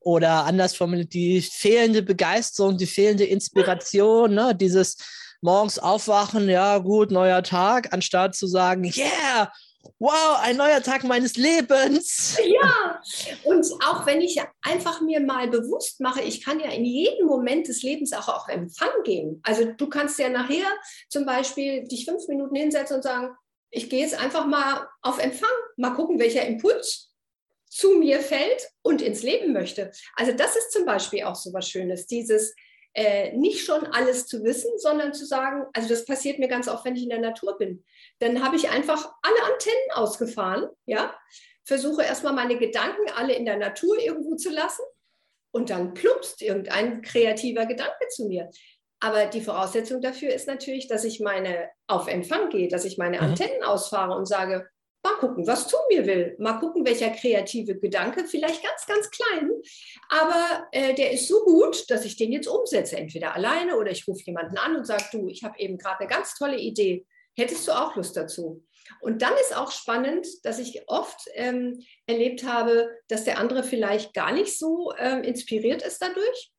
Oder anders formuliert, die fehlende Begeisterung, die fehlende Inspiration, ne? dieses morgens aufwachen, ja gut, neuer Tag, anstatt zu sagen, yeah, wow, ein neuer Tag meines Lebens. Ja, und auch wenn ich einfach mir mal bewusst mache, ich kann ja in jedem Moment des Lebens auch auf Empfang gehen. Also du kannst ja nachher zum Beispiel dich fünf Minuten hinsetzen und sagen, ich gehe jetzt einfach mal auf Empfang, mal gucken, welcher Impuls zu mir fällt und ins Leben möchte. Also das ist zum Beispiel auch so was Schönes, dieses äh, nicht schon alles zu wissen, sondern zu sagen, also das passiert mir ganz oft, wenn ich in der Natur bin. Dann habe ich einfach alle Antennen ausgefahren, ja, versuche erstmal meine Gedanken alle in der Natur irgendwo zu lassen und dann plumpst irgendein kreativer Gedanke zu mir. Aber die Voraussetzung dafür ist natürlich, dass ich meine auf Empfang gehe, dass ich meine mhm. Antennen ausfahre und sage, Mal gucken, was zu mir will. Mal gucken, welcher kreative Gedanke, vielleicht ganz, ganz klein, aber äh, der ist so gut, dass ich den jetzt umsetze. Entweder alleine oder ich rufe jemanden an und sage, du, ich habe eben gerade eine ganz tolle Idee. Hättest du auch Lust dazu? Und dann ist auch spannend, dass ich oft ähm, erlebt habe, dass der andere vielleicht gar nicht so ähm, inspiriert ist dadurch.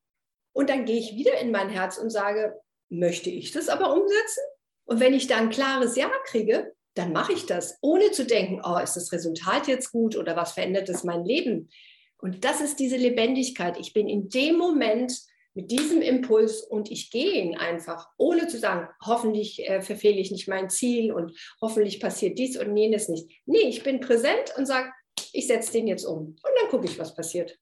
Und dann gehe ich wieder in mein Herz und sage, möchte ich das aber umsetzen? Und wenn ich da ein klares Ja kriege, dann mache ich das, ohne zu denken, oh, ist das Resultat jetzt gut oder was verändert das mein Leben? Und das ist diese Lebendigkeit. Ich bin in dem Moment mit diesem Impuls und ich gehe ihn einfach, ohne zu sagen, hoffentlich äh, verfehle ich nicht mein Ziel und hoffentlich passiert dies und jenes nicht. Nee, ich bin präsent und sage, ich setze den jetzt um und dann gucke ich, was passiert.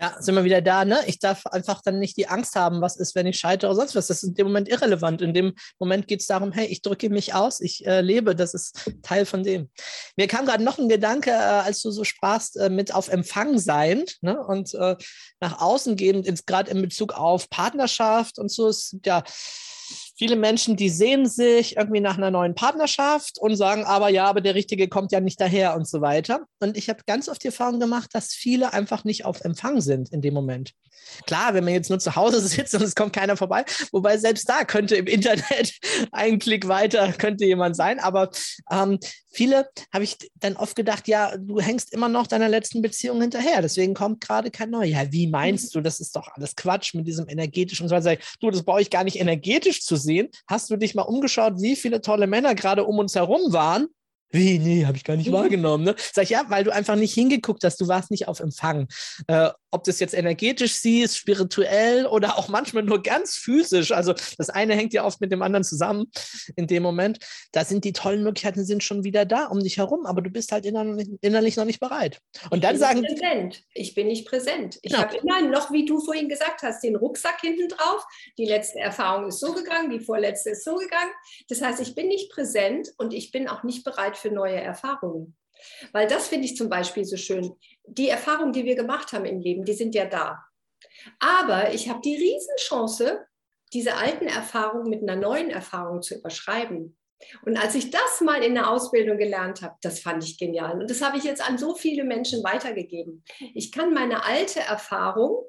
Ja, sind wir wieder da, ne? Ich darf einfach dann nicht die Angst haben, was ist, wenn ich scheitere oder sonst was. Das ist in dem Moment irrelevant. In dem Moment geht es darum, hey, ich drücke mich aus, ich äh, lebe, das ist Teil von dem. Mir kam gerade noch ein Gedanke, äh, als du so sprachst, äh, mit auf Empfang sein ne? und äh, nach außen gehen, gerade in Bezug auf Partnerschaft und so, ist ja viele Menschen, die sehen sich irgendwie nach einer neuen Partnerschaft und sagen aber, ja, aber der Richtige kommt ja nicht daher und so weiter. Und ich habe ganz oft die Erfahrung gemacht, dass viele einfach nicht auf Empfang sind in dem Moment. Klar, wenn man jetzt nur zu Hause sitzt und es kommt keiner vorbei, wobei selbst da könnte im Internet ein Klick weiter könnte jemand sein, aber ähm, viele habe ich dann oft gedacht, ja, du hängst immer noch deiner letzten Beziehung hinterher, deswegen kommt gerade kein neuer. Ja, wie meinst du, das ist doch alles Quatsch mit diesem energetischen und so weiter. Du, das brauche ich gar nicht energetisch zu sehen. Hast du dich mal umgeschaut, wie viele tolle Männer gerade um uns herum waren? Wie? Nee, habe ich gar nicht wahrgenommen. Ne? Sag ich, ja, weil du einfach nicht hingeguckt hast, du warst nicht auf Empfang. Äh, ob das jetzt energetisch siehst, spirituell oder auch manchmal nur ganz physisch. Also das eine hängt ja oft mit dem anderen zusammen in dem Moment. Da sind die tollen Möglichkeiten sind schon wieder da um dich herum, aber du bist halt innerlich, innerlich noch nicht bereit. Und ich dann sagen. Präsent. Ich bin nicht präsent. Ich Genau. habe immer noch, wie du vorhin gesagt hast, den Rucksack hinten drauf. Die letzte Erfahrung ist so gegangen, die vorletzte ist so gegangen. Das heißt, ich bin nicht präsent und ich bin auch nicht bereit für neue Erfahrungen. Weil das finde ich zum Beispiel so schön. Die Erfahrungen, die wir gemacht haben im Leben, die sind ja da. Aber ich habe die Riesenchance, diese alten Erfahrungen mit einer neuen Erfahrung zu überschreiben. Und als ich das mal in der Ausbildung gelernt habe, das fand ich genial. Und das habe ich jetzt an so viele Menschen weitergegeben. Ich kann meine alte Erfahrung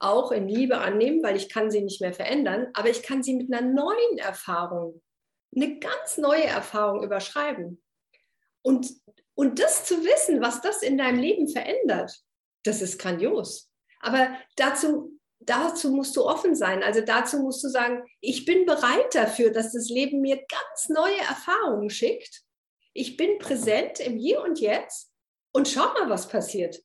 auch in Liebe annehmen, weil ich kann sie nicht mehr verändern, aber ich kann sie mit einer neuen Erfahrung, eine ganz neue Erfahrung überschreiben. Und, und das zu wissen, was das in deinem Leben verändert, das ist grandios. Aber dazu, dazu musst du offen sein. Also dazu musst du sagen, ich bin bereit dafür, dass das Leben mir ganz neue Erfahrungen schickt. Ich bin präsent im Hier und Jetzt und schau mal, was passiert.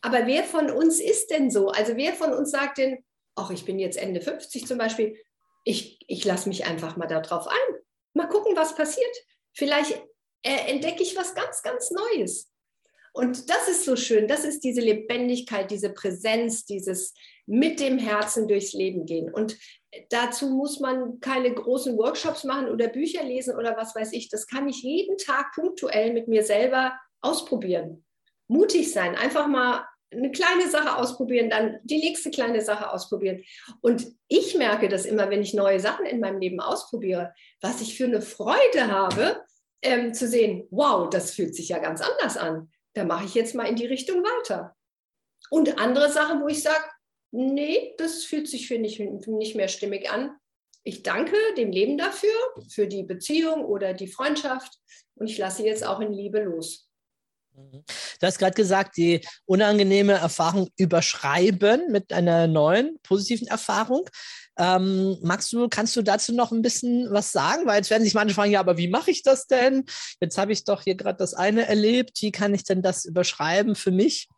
Aber wer von uns ist denn so? Also wer von uns sagt denn, ach, ich bin jetzt Ende 50 zum Beispiel, ich, ich lasse mich einfach mal darauf ein. Mal gucken, was passiert. Vielleicht äh, entdecke ich was ganz, ganz Neues. Und das ist so schön. Das ist diese Lebendigkeit, diese Präsenz, dieses mit dem Herzen durchs Leben gehen. Und dazu muss man keine großen Workshops machen oder Bücher lesen oder was weiß ich. Das kann ich jeden Tag punktuell mit mir selber ausprobieren. Mutig sein, einfach mal eine kleine Sache ausprobieren, dann die nächste kleine Sache ausprobieren. Und ich merke das immer, wenn ich neue Sachen in meinem Leben ausprobiere, was ich für eine Freude habe, ähm, zu sehen, wow, das fühlt sich ja ganz anders an. Da mache ich jetzt mal in die Richtung weiter. Und andere Sachen, wo ich sage, nee, das fühlt sich für mich nicht mehr stimmig an. Ich danke dem Leben dafür, für die Beziehung oder die Freundschaft und ich lasse jetzt auch in Liebe los. Du hast gerade gesagt, die unangenehme Erfahrung überschreiben mit einer neuen positiven Erfahrung. Ähm, magst du, kannst du dazu noch ein bisschen was sagen? Weil jetzt werden sich manche fragen, ja, aber wie mache ich das denn? Jetzt habe ich doch hier gerade das eine erlebt. Wie kann ich denn das überschreiben für mich?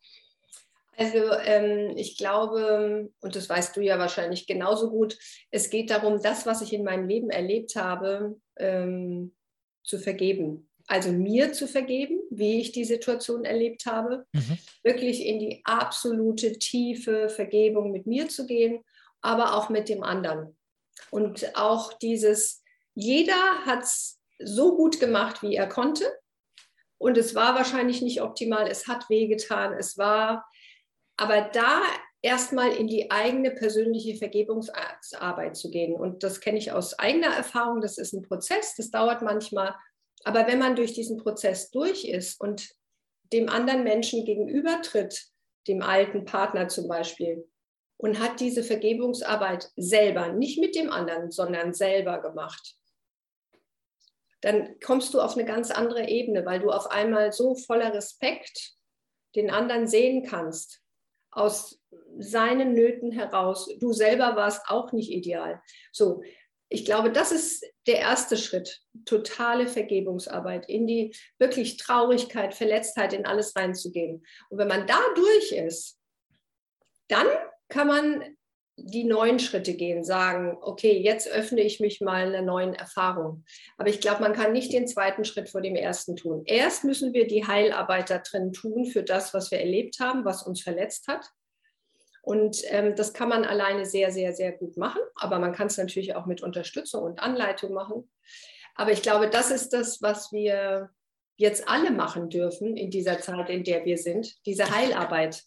Also ähm, ich glaube, und das weißt du ja wahrscheinlich genauso gut, es geht darum, das, was ich in meinem Leben erlebt habe, ähm, zu vergeben. Also mir zu vergeben, wie ich die Situation erlebt habe, Mhm. wirklich in die absolute tiefe Vergebung mit mir zu gehen, aber auch mit dem anderen. Und auch dieses, jeder hat es so gut gemacht, wie er konnte. Und es war wahrscheinlich nicht optimal, es hat wehgetan, es war, aber da erstmal in die eigene persönliche Vergebungsarbeit zu gehen. Und das kenne ich aus eigener Erfahrung, das ist ein Prozess, das dauert manchmal. Aber wenn man durch diesen Prozess durch ist und dem anderen Menschen gegenübertritt, dem alten Partner zum Beispiel, und hat diese Vergebungsarbeit selber, nicht mit dem anderen, sondern selber gemacht, dann kommst du auf eine ganz andere Ebene, weil du auf einmal so voller Respekt den anderen sehen kannst, aus seinen Nöten heraus. Du selber warst auch nicht ideal. So, ich glaube, das ist der erste Schritt, totale Vergebungsarbeit, in die wirklich Traurigkeit, Verletztheit, in alles reinzugehen. Und wenn man da durch ist, dann kann man die neuen Schritte gehen, sagen, okay, jetzt öffne ich mich mal einer neuen Erfahrung. Aber ich glaube, man kann nicht den zweiten Schritt vor dem ersten tun. Erst müssen wir die Heilarbeit da drin tun für das, was wir erlebt haben, was uns verletzt hat. Und ähm, das kann man alleine sehr, sehr, sehr gut machen. Aber man kann es natürlich auch mit Unterstützung und Anleitung machen. Aber ich glaube, das ist das, was wir jetzt alle machen dürfen in dieser Zeit, in der wir sind, diese Heilarbeit.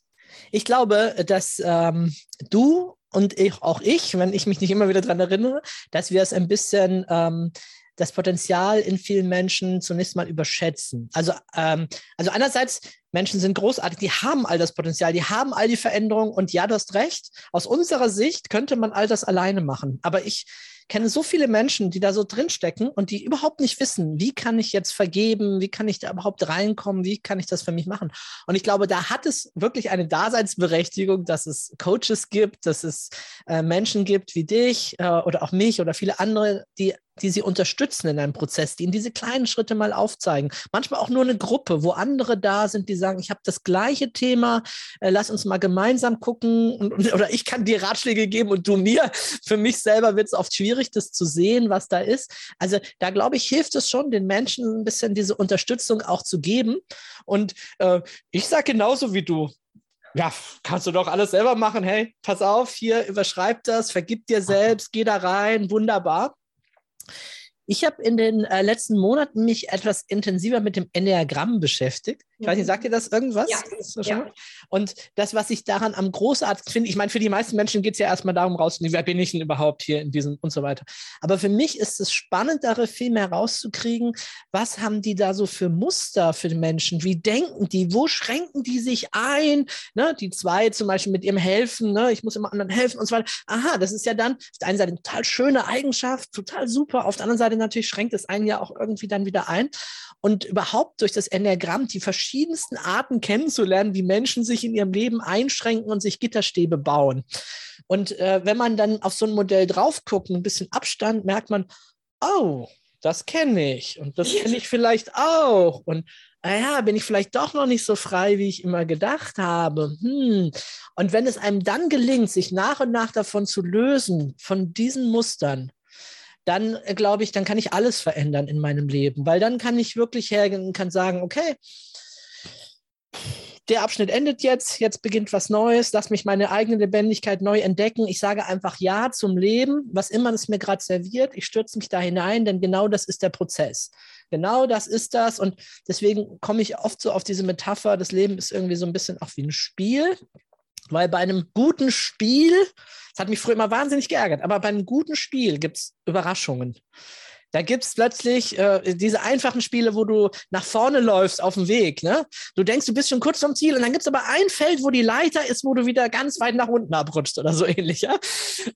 Ich glaube, dass ähm, du und ich, auch ich, wenn ich mich nicht immer wieder daran erinnere, dass wir es ein bisschen ähm, das Potenzial in vielen Menschen zunächst mal überschätzen. Also, ähm, also einerseits, Menschen sind großartig, die haben all das Potenzial, die haben all die Veränderungen und ja, du hast recht, aus unserer Sicht könnte man all das alleine machen. Aber ich kenne so viele Menschen, die da so drinstecken und die überhaupt nicht wissen, wie kann ich jetzt vergeben, wie kann ich da überhaupt reinkommen, wie kann ich das für mich machen. Und ich glaube, da hat es wirklich eine Daseinsberechtigung, dass es Coaches gibt, dass es äh, Menschen gibt wie dich äh, oder auch mich oder viele andere, die die sie unterstützen in einem Prozess, die ihnen diese kleinen Schritte mal aufzeigen. Manchmal auch nur eine Gruppe, wo andere da sind, die sagen, ich habe das gleiche Thema, äh, lass uns mal gemeinsam gucken oder ich kann dir Ratschläge geben und du mir. Für mich selber wird es oft schwierig, das zu sehen, was da ist. Also da glaube ich, hilft es schon, den Menschen ein bisschen diese Unterstützung auch zu geben. Und äh, ich sage genauso wie du, ja, kannst du doch alles selber machen. Hey, pass auf, hier überschreib das, vergib dir selbst, geh da rein, wunderbar. Ich habe in den äh, letzten Monaten mich etwas intensiver mit dem Enneagramm beschäftigt. Ich weiß nicht, sagt ihr das irgendwas? Ja. Das ja. Und das, was ich daran am großartigsten finde, ich meine, für die meisten Menschen geht es ja erstmal darum, rauszufinden, wer bin ich denn überhaupt hier in diesem und so weiter. Aber für mich ist es spannend, darin viel mehr rauszukriegen, was haben die da so für Muster für die Menschen? Wie denken die? Wo schränken die sich ein? Ne? Die zwei zum Beispiel mit ihrem Helfen, ne? ich muss immer anderen helfen und so weiter. Aha, das ist ja dann auf der einen Seite eine total schöne Eigenschaft, total super. Auf der anderen Seite natürlich schränkt es einen ja auch irgendwie dann wieder ein. Und überhaupt durch das Enneagramm die verschiedensten Arten kennenzulernen, wie Menschen sich in ihrem Leben einschränken und sich Gitterstäbe bauen. Und äh, wenn man dann auf so ein Modell drauf guckt, ein bisschen Abstand, merkt man, oh, das kenne ich und das kenne ich vielleicht auch. Und naja, bin ich vielleicht doch noch nicht so frei, wie ich immer gedacht habe. Hm. Und wenn es einem dann gelingt, sich nach und nach davon zu lösen, von diesen Mustern, dann äh, glaube ich, dann kann ich alles verändern in meinem Leben, weil dann kann ich wirklich hergehen und kann sagen, okay, der Abschnitt endet jetzt, jetzt beginnt was Neues, lass mich meine eigene Lebendigkeit neu entdecken. Ich sage einfach Ja zum Leben, was immer es mir gerade serviert. Ich stürze mich da hinein, denn genau das ist der Prozess. Genau das ist das. Und deswegen komme ich oft so auf diese Metapher, das Leben ist irgendwie so ein bisschen auch wie ein Spiel. Weil bei einem guten Spiel, das hat mich früher immer wahnsinnig geärgert, aber bei einem guten Spiel gibt es Überraschungen. Da gibt es plötzlich äh, diese einfachen Spiele, wo du nach vorne läufst auf dem Weg. Ne? Du denkst, du bist schon kurz vom Ziel und dann gibt es aber ein Feld, wo die Leiter ist, wo du wieder ganz weit nach unten abrutscht oder so ähnlich. Ja?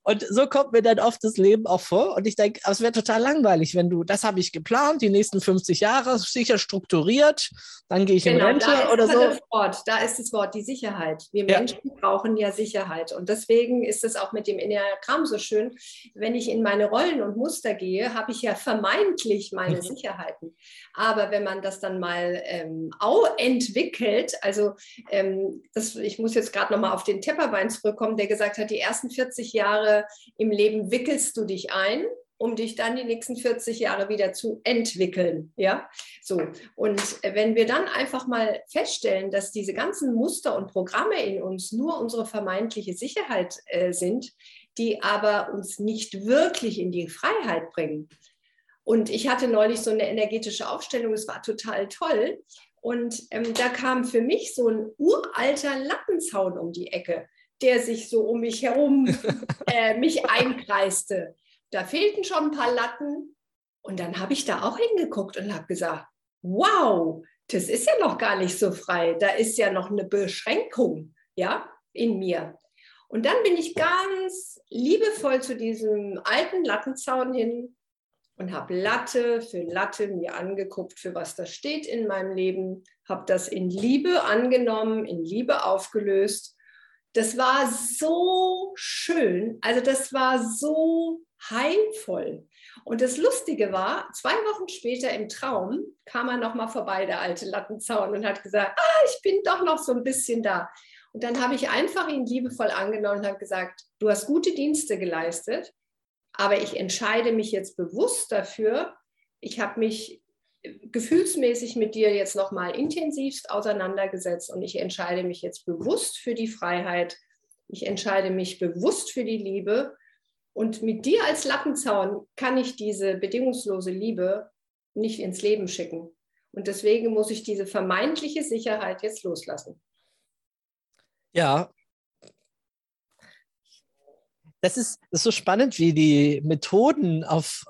Und so kommt mir dann oft das Leben auch vor. Und ich denke, es wäre total langweilig, wenn du, das habe ich geplant, die nächsten 50 Jahre, sicher strukturiert, dann gehe ich genau, in Rente oder so. Das Wort, da ist das Wort, die Sicherheit. Wir ja. Menschen brauchen ja Sicherheit. Und deswegen ist es auch mit dem Enneagramm so schön. Wenn ich in meine Rollen und Muster gehe, habe ich ja vermeintlich meine mhm. Sicherheiten. Aber wenn man das dann mal ähm, entwickelt, also ähm, das, ich muss jetzt gerade nochmal auf den Tepperwein zurückkommen, der gesagt hat, die ersten 40 Jahre im Leben wickelst du dich ein um dich dann die nächsten 40 Jahre wieder zu entwickeln. Ja, so. Und wenn wir dann einfach mal feststellen, dass diese ganzen Muster und Programme in uns nur unsere vermeintliche Sicherheit äh, sind, die aber uns nicht wirklich in die Freiheit bringen, und ich hatte neulich so eine energetische Aufstellung, es war total toll. Und ähm, da kam für mich so ein uralter Lattenzaun um die Ecke, der sich so um mich herum äh, mich einkreiste. Da fehlten schon ein paar Latten. Und dann habe ich da auch hingeguckt und habe gesagt, wow, das ist ja noch gar nicht so frei. Da ist ja noch eine Beschränkung, ja, in mir. Und dann bin ich ganz liebevoll zu diesem alten Lattenzaun hin und habe Latte für Latte mir angeguckt, für was das steht in meinem Leben, habe das in Liebe angenommen, in Liebe aufgelöst. Das war so schön, also das war so heilvoll. Und das Lustige war, zwei Wochen später im Traum kam er nochmal vorbei, der alte Lattenzaun, und hat gesagt, ah, ich bin doch noch so ein bisschen da. Und dann habe ich einfach ihn liebevoll angenommen und habe gesagt, du hast gute Dienste geleistet, aber ich entscheide mich jetzt bewusst dafür. Ich habe mich gefühlsmäßig mit dir jetzt nochmal intensivst auseinandergesetzt und ich entscheide mich jetzt bewusst für die Freiheit. Ich entscheide mich bewusst für die Liebe. Und mit dir als Lappenzaun kann ich diese bedingungslose Liebe nicht ins Leben schicken. Und deswegen muss ich diese vermeintliche Sicherheit jetzt loslassen. Ja. Das ist, das ist so spannend, wie die Methoden auf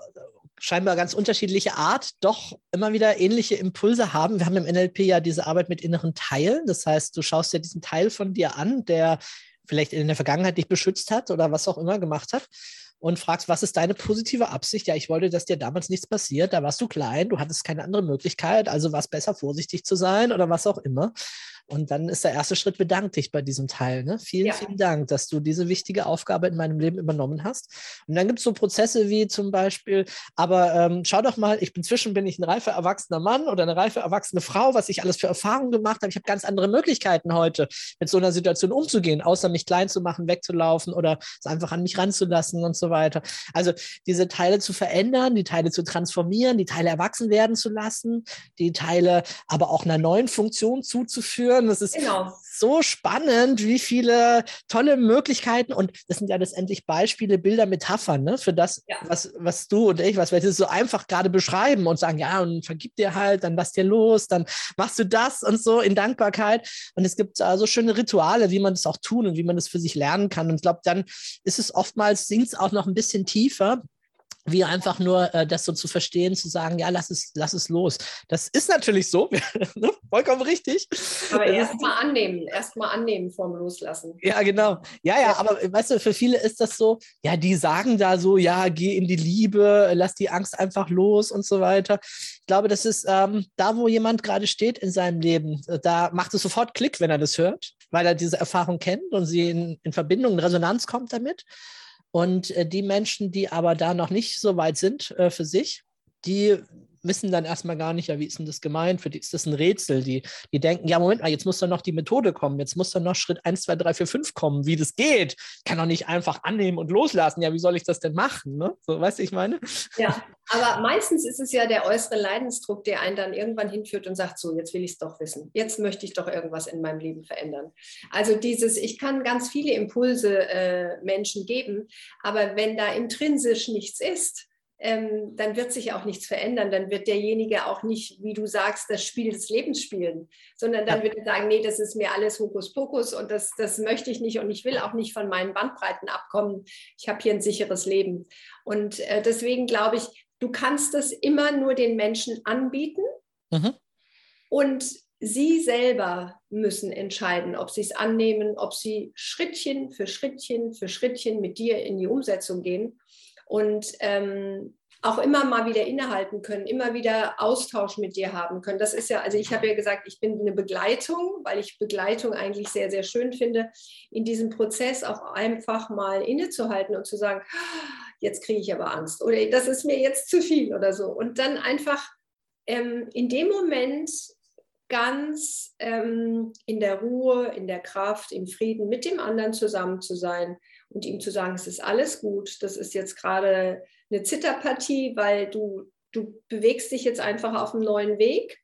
scheinbar ganz unterschiedliche Art doch immer wieder ähnliche Impulse haben. Wir haben im NLP ja diese Arbeit mit inneren Teilen. Das heißt, du schaust dir diesen Teil von dir an, der vielleicht in der Vergangenheit dich beschützt hat oder was auch immer gemacht hat und fragst, was ist deine positive Absicht? Ja, ich wollte, dass dir damals nichts passiert. Da warst du klein, du hattest keine andere Möglichkeit, also war es besser, vorsichtig zu sein oder was auch immer. Und dann ist der erste Schritt, bedank dich bei diesem Teil. Ne? Vielen, ja. vielen Dank, dass du diese wichtige Aufgabe in meinem Leben übernommen hast. Und dann gibt es so Prozesse wie zum Beispiel, aber ähm, schau doch mal, ich bin zwischen, bin ich ein reifer erwachsener Mann oder eine reife erwachsene Frau, was ich alles für Erfahrungen gemacht habe. Ich habe ganz andere Möglichkeiten heute, mit so einer Situation umzugehen, außer mich klein zu machen, wegzulaufen oder es einfach an mich ranzulassen und so weiter. Also diese Teile zu verändern, die Teile zu transformieren, die Teile erwachsen werden zu lassen, die Teile aber auch einer neuen Funktion zuzuführen hören. Das ist genau. so spannend, wie viele tolle Möglichkeiten und das sind ja letztendlich Beispiele, Bilder, Metaphern ne, für das, ja. was, was du und ich, was wir jetzt so einfach gerade beschreiben und sagen, ja, und vergib dir halt, dann lass dir los, dann machst du das und so in Dankbarkeit. Und es gibt so schöne Rituale, wie man das auch tun und wie man das für sich lernen kann. Und ich glaube, dann ist es oftmals, singt es auch noch ein bisschen tiefer wie einfach nur äh, das so zu verstehen, zu sagen, ja, lass es, lass es los. Das ist natürlich so, ne? vollkommen richtig. Aber erstmal annehmen, erstmal annehmen vorm Loslassen. Ja, genau. Ja, ja, aber weißt du, für viele ist das so, ja, die sagen da so, ja, geh in die Liebe, lass die Angst einfach los und so weiter. Ich glaube, das ist ähm, da, wo jemand gerade steht in seinem Leben, äh, da macht es sofort Klick, wenn er das hört, weil er diese Erfahrung kennt und sie in, in Verbindung, in Resonanz kommt damit. Und äh, die Menschen, die aber da noch nicht so weit sind äh, für sich, die wissen dann erstmal gar nicht, ja, wie ist denn das gemeint? Für die ist das ein Rätsel. Die, die denken, ja, Moment mal, jetzt muss dann noch die Methode kommen. Jetzt muss dann noch Schritt 1, 2, 3, 4, 5 kommen, wie das geht. Ich kann doch nicht einfach annehmen und loslassen. Ja, wie soll ich das denn machen? Ne? So, weißt du, ich meine? Ja, aber meistens ist es ja der äußere Leidensdruck, der einen dann irgendwann hinführt und sagt, so, jetzt will ich es doch wissen. Jetzt möchte ich doch irgendwas in meinem Leben verändern. Also dieses, ich kann ganz viele Impulse äh, Menschen geben, aber wenn da intrinsisch nichts ist, ähm, dann wird sich auch nichts verändern. Dann wird derjenige auch nicht, wie du sagst, das Spiel des Lebens spielen, sondern dann ja. wird er sagen, nee, das ist mir alles Hokuspokus und das, das möchte ich nicht und ich will auch nicht von meinen Bandbreiten abkommen. Ich habe hier ein sicheres Leben. Und äh, deswegen glaube ich, du kannst das immer nur den Menschen anbieten mhm. und sie selber müssen entscheiden, ob sie es annehmen, ob sie Schrittchen für Schrittchen für Schrittchen mit dir in die Umsetzung gehen und ähm, auch immer mal wieder innehalten können, immer wieder Austausch mit dir haben können. Das ist ja, also ich habe ja gesagt, ich bin eine Begleitung, weil ich Begleitung eigentlich sehr, sehr schön finde, in diesem Prozess auch einfach mal innezuhalten und zu sagen, jetzt kriege ich aber Angst oder das ist mir jetzt zu viel oder so. Und dann einfach ähm, in dem Moment ganz ähm, in der Ruhe, in der Kraft, im Frieden mit dem anderen zusammen zu sein und ihm zu sagen, es ist alles gut, das ist jetzt gerade eine Zitterpartie, weil du, du bewegst dich jetzt einfach auf einem neuen Weg,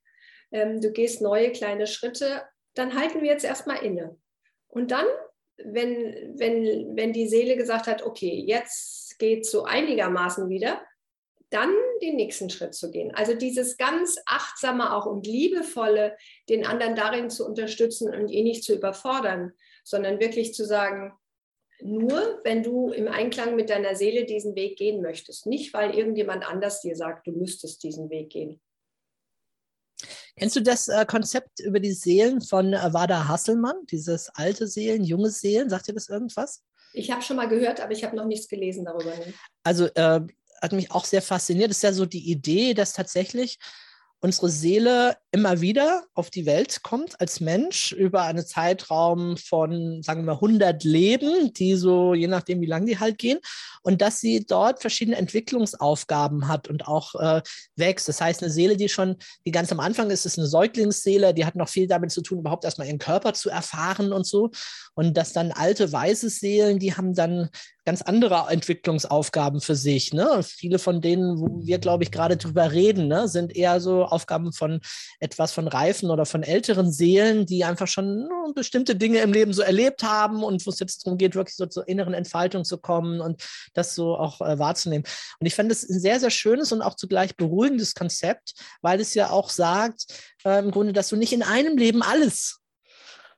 ähm, du gehst neue kleine Schritte, dann halten wir jetzt erstmal inne. Und dann, wenn, wenn, wenn die Seele gesagt hat, okay, jetzt geht es so einigermaßen wieder, dann den nächsten Schritt zu gehen. Also dieses ganz achtsame auch und liebevolle, den anderen darin zu unterstützen und ihn nicht zu überfordern, sondern wirklich zu sagen, nur wenn du im Einklang mit deiner Seele diesen Weg gehen möchtest, nicht weil irgendjemand anders dir sagt, du müsstest diesen Weg gehen. Kennst du das äh, Konzept über die Seelen von äh, Wada Hasselmann, dieses alte Seelen, junge Seelen? Sagt dir das irgendwas? Ich habe schon mal gehört, aber ich habe noch nichts gelesen darüber. Also äh, hat mich auch sehr fasziniert. Ist ja so die Idee, dass tatsächlich unsere Seele immer wieder auf die Welt kommt als Mensch über einen Zeitraum von, sagen wir, 100 Leben, die so, je nachdem, wie lang die halt gehen. und dass sie dort verschiedene Entwicklungsaufgaben hat und auch äh, wächst. Das heißt, eine Seele, die schon, die ganz am Anfang ist, ist eine Säuglingsseele, die hat noch viel damit zu tun, überhaupt erstmal ihren Körper zu erfahren und so. Und dass dann alte, weise Seelen, die haben dann ganz andere Entwicklungsaufgaben für sich. Ne? Viele von denen, wo wir, glaube ich, gerade drüber reden, ne, sind eher so Aufgaben von etwas von reifen oder von älteren Seelen, die einfach schon no, bestimmte Dinge im Leben so erlebt haben und wo es jetzt darum geht, wirklich so zur inneren Entfaltung zu kommen und das so auch äh, wahrzunehmen. Und ich fand es ein sehr, sehr schönes und auch zugleich beruhigendes Konzept, weil es ja auch sagt, äh, im Grunde, dass du nicht in einem Leben alles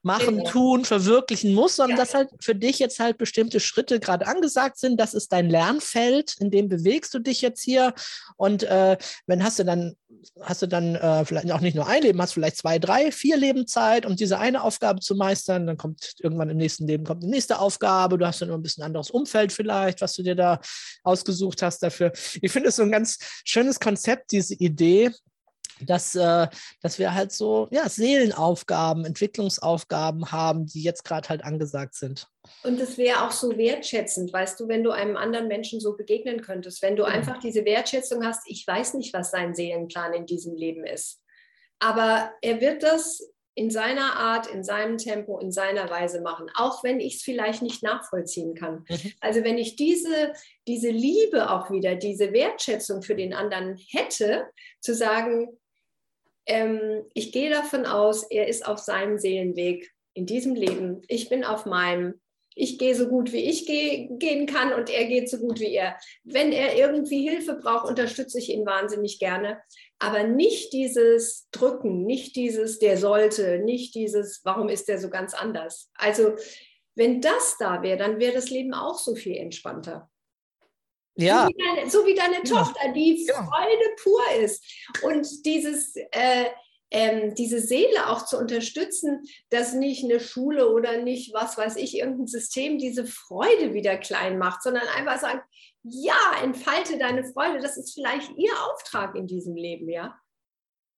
machen, genau. tun, verwirklichen muss, sondern ja. dass halt für dich jetzt halt bestimmte Schritte gerade angesagt sind. Das ist dein Lernfeld, in dem bewegst du dich jetzt hier. Und äh, wenn hast du dann, hast du dann äh, vielleicht auch nicht nur ein Leben, hast vielleicht zwei, drei, vier Leben Zeit, um diese eine Aufgabe zu meistern. Dann kommt irgendwann im nächsten Leben kommt die nächste Aufgabe. Du hast dann ein bisschen anderes Umfeld vielleicht, was du dir da ausgesucht hast dafür. Ich finde es so ein ganz schönes Konzept, diese Idee, dass, äh, dass wir halt so ja, Seelenaufgaben, Entwicklungsaufgaben haben, die jetzt gerade halt angesagt sind. Und das wäre auch so wertschätzend, weißt du, wenn du einem anderen Menschen so begegnen könntest, wenn du ja. einfach diese Wertschätzung hast, ich weiß nicht, was sein Seelenplan in diesem Leben ist. Aber er wird das in seiner Art, in seinem Tempo, in seiner Weise machen, auch wenn ich es vielleicht nicht nachvollziehen kann. Mhm. Also wenn ich diese, diese Liebe auch wieder, diese Wertschätzung für den anderen hätte, zu sagen, ähm, ich gehe davon aus, er ist auf seinem Seelenweg in diesem Leben. Ich bin auf meinem. Ich gehe so gut, wie ich geh, gehen kann und er geht so gut wie er. Wenn er irgendwie Hilfe braucht, unterstütze ich ihn wahnsinnig gerne. Aber nicht dieses Drücken, nicht dieses, der sollte, nicht dieses, warum ist der so ganz anders. Also wenn das da wäre, dann wäre das Leben auch so viel entspannter. Ja. So wie deine, so wie deine. Tochter, die ja. Freude pur ist. Und dieses, äh, ähm, diese Seele auch zu unterstützen, dass nicht eine Schule oder nicht, was weiß ich, irgendein System diese Freude wieder klein macht, sondern einfach sagen, ja, entfalte deine Freude. Das ist vielleicht ihr Auftrag in diesem Leben, ja.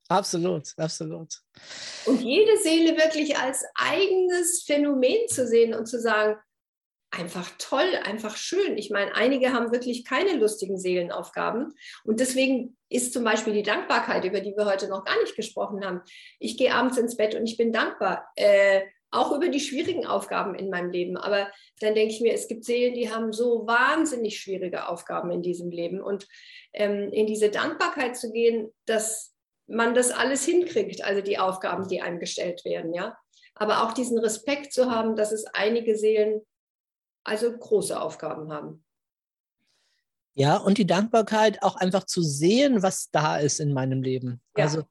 Absolut, absolut. Und jede Seele wirklich als eigenes Phänomen zu sehen und zu sagen, einfach toll, einfach schön. Ich meine, einige haben wirklich keine lustigen Seelenaufgaben. Und deswegen ist zum Beispiel die Dankbarkeit, über die wir heute noch gar nicht gesprochen haben. Ich gehe abends ins Bett und ich bin dankbar. Äh, auch über die schwierigen Aufgaben in meinem Leben. Aber dann denke ich mir, es gibt Seelen, die haben so wahnsinnig schwierige Aufgaben in diesem Leben. Und ähm, in diese Dankbarkeit zu gehen, dass man das alles hinkriegt, also die Aufgaben, die einem gestellt werden, ja. Aber auch diesen Respekt zu haben, dass es einige Seelen also große Aufgaben haben. Ja, und die Dankbarkeit auch einfach zu sehen, was da ist in meinem Leben. Ja. Also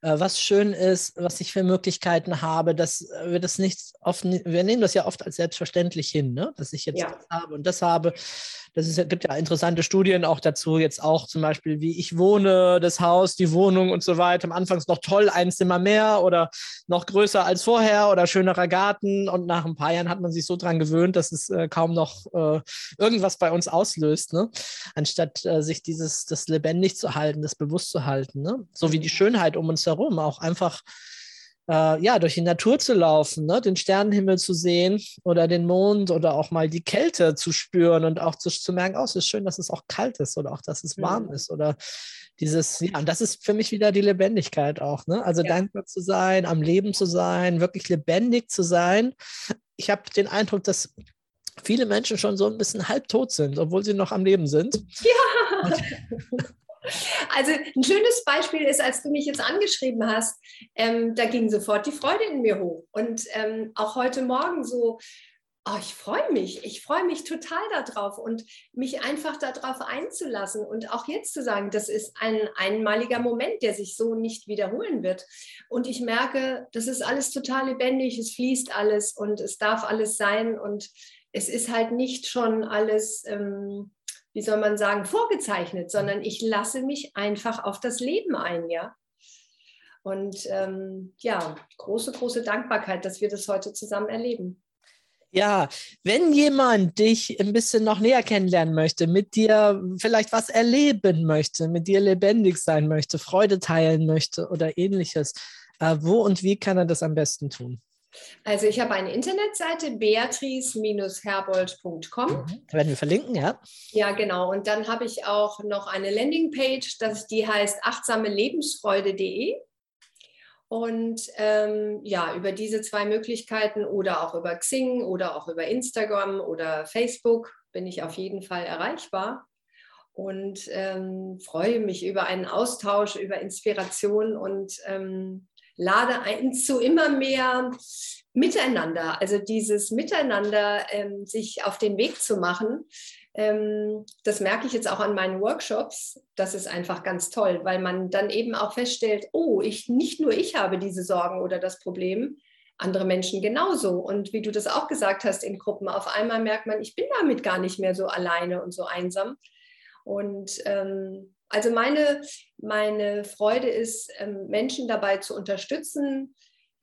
was schön ist, was ich für Möglichkeiten habe, dass äh, wir das nicht oft, wir nehmen das ja oft als selbstverständlich hin, ne? dass ich jetzt ja. das habe und das habe. Das ist, gibt ja interessante Studien auch dazu, jetzt auch zum Beispiel, wie ich wohne, das Haus, die Wohnung und so weiter. Am Anfang ist noch toll, ein Zimmer mehr oder noch größer als vorher oder schönerer Garten. Und nach ein paar Jahren hat man sich so dran gewöhnt, dass es äh, kaum noch äh, irgendwas bei uns auslöst, ne? anstatt äh, sich dieses, das lebendig zu halten, das bewusst zu halten. Ne? So wie die Schönheit um uns herum, auch einfach äh, ja, durch die Natur zu laufen, ne? den Sternenhimmel zu sehen oder den Mond oder auch mal die Kälte zu spüren und auch zu, zu merken, oh, es ist schön, dass es auch kalt ist oder auch, dass es warm mhm. ist oder dieses, ja, und das ist für mich wieder die Lebendigkeit auch, ne? Also ja. dankbar zu sein, am Leben zu sein, wirklich lebendig zu sein. Ich habe den Eindruck, dass viele Menschen schon so ein bisschen halbtot sind, obwohl sie noch am Leben sind. Ja. Also ein schönes Beispiel ist, als du mich jetzt angeschrieben hast, ähm, da ging sofort die Freude in mir hoch. Und ähm, auch heute Morgen so, oh, ich freue mich, ich freue mich total darauf und mich einfach darauf einzulassen und auch jetzt zu sagen, das ist ein einmaliger Moment, der sich so nicht wiederholen wird. Und ich merke, das ist alles total lebendig, es fließt alles und es darf alles sein und es ist halt nicht schon alles. Ähm, wie soll man sagen, vorgezeichnet, sondern ich lasse mich einfach auf das Leben ein, ja. Und ähm, ja, große, große Dankbarkeit, dass wir das heute zusammen erleben. Ja, wenn jemand dich ein bisschen noch näher kennenlernen möchte, mit dir vielleicht was erleben möchte, mit dir lebendig sein möchte, Freude teilen möchte oder ähnliches, äh, wo und wie kann er das am besten tun? Also ich habe eine Internetseite, beatrice-herbold.com. Mhm. Werden wir verlinken, ja? Ja, genau. Und dann habe ich auch noch eine Landingpage, das, die heißt achtsamelebensfreude.de. Und ähm, ja, über diese zwei Möglichkeiten oder auch über Xing oder auch über Instagram oder Facebook bin ich auf jeden Fall erreichbar und ähm, freue mich über einen Austausch, über Inspiration und ähm, lade ein zu immer mehr Miteinander, also dieses Miteinander, ähm, sich auf den Weg zu machen. Ähm, das merke ich jetzt auch an meinen Workshops. Das ist einfach ganz toll, weil man dann eben auch feststellt, oh, ich, nicht nur ich habe diese Sorgen oder das Problem, andere Menschen genauso. Und wie du das auch gesagt hast in Gruppen, auf einmal merkt man, ich bin damit gar nicht mehr so alleine und so einsam. Und ähm, also meine, meine Freude ist, ähm, Menschen dabei zu unterstützen,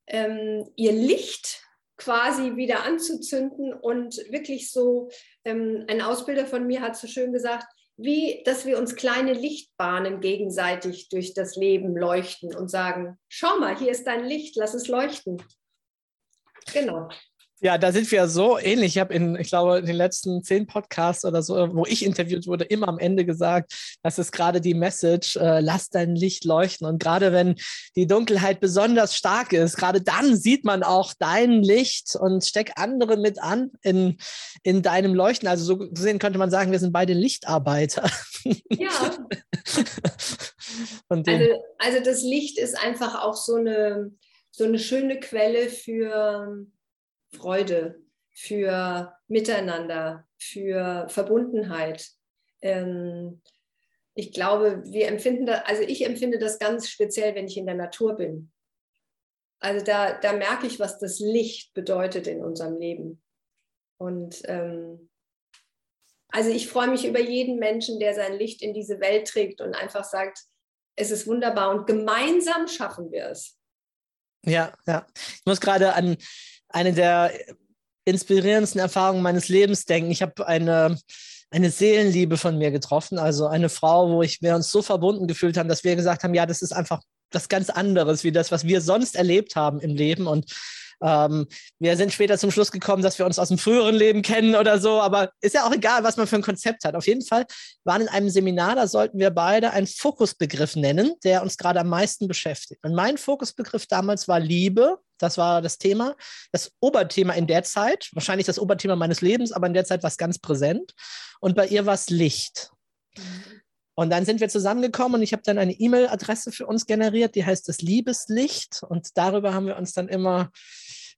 ähm, ihr Licht quasi wieder anzuzünden und wirklich so, ähm, ein Ausbilder von mir hat so schön gesagt, wie, dass wir uns kleine Lichtbahnen gegenseitig durch das Leben leuchten und sagen, schau mal, hier ist dein Licht, lass es leuchten. Genau. Ja, da sind wir so ähnlich. Ich habe in, ich glaube, in den letzten zehn Podcasts oder so, wo ich interviewt wurde, immer am Ende gesagt, das ist gerade die Message, äh, lass dein Licht leuchten. Und gerade wenn die Dunkelheit besonders stark ist, gerade dann sieht man auch dein Licht und steck andere mit an in, in deinem Leuchten. Also so gesehen könnte man sagen, wir sind beide Lichtarbeiter. Ja. also, also das Licht ist einfach auch so eine, so eine schöne Quelle für Freude, für Miteinander, für Verbundenheit. Ähm, ich glaube, wir empfinden das, also ich empfinde das ganz speziell, wenn ich in der Natur bin. Also da, da merke ich, was das Licht bedeutet in unserem Leben. Und ähm, also ich freue mich über jeden Menschen, der sein Licht in diese Welt trägt und einfach sagt, es ist wunderbar und gemeinsam schaffen wir es. Ja, ja. Ich muss gerade an eine der inspirierendsten Erfahrungen meines Lebens denken. Ich habe eine, eine Seelenliebe von mir getroffen, also eine Frau, wo ich, wir uns so verbunden gefühlt haben, dass wir gesagt haben, ja, das ist einfach was ganz anderes, wie das, was wir sonst erlebt haben im Leben. Und ähm, wir sind später zum Schluss gekommen, dass wir uns aus dem früheren Leben kennen oder so, aber ist ja auch egal, was man für ein Konzept hat. Auf jeden Fall waren in einem Seminar, da sollten wir beide einen Fokusbegriff nennen, der uns gerade am meisten beschäftigt. Und mein Fokusbegriff damals war Liebe. Das war das Thema, das Oberthema in der Zeit, wahrscheinlich das Oberthema meines Lebens, aber in der Zeit war es ganz präsent. Und bei ihr war es Licht. Und dann sind wir zusammengekommen und ich habe dann eine E-Mail-Adresse für uns generiert, die heißt das Liebeslicht. Und darüber haben wir uns dann immer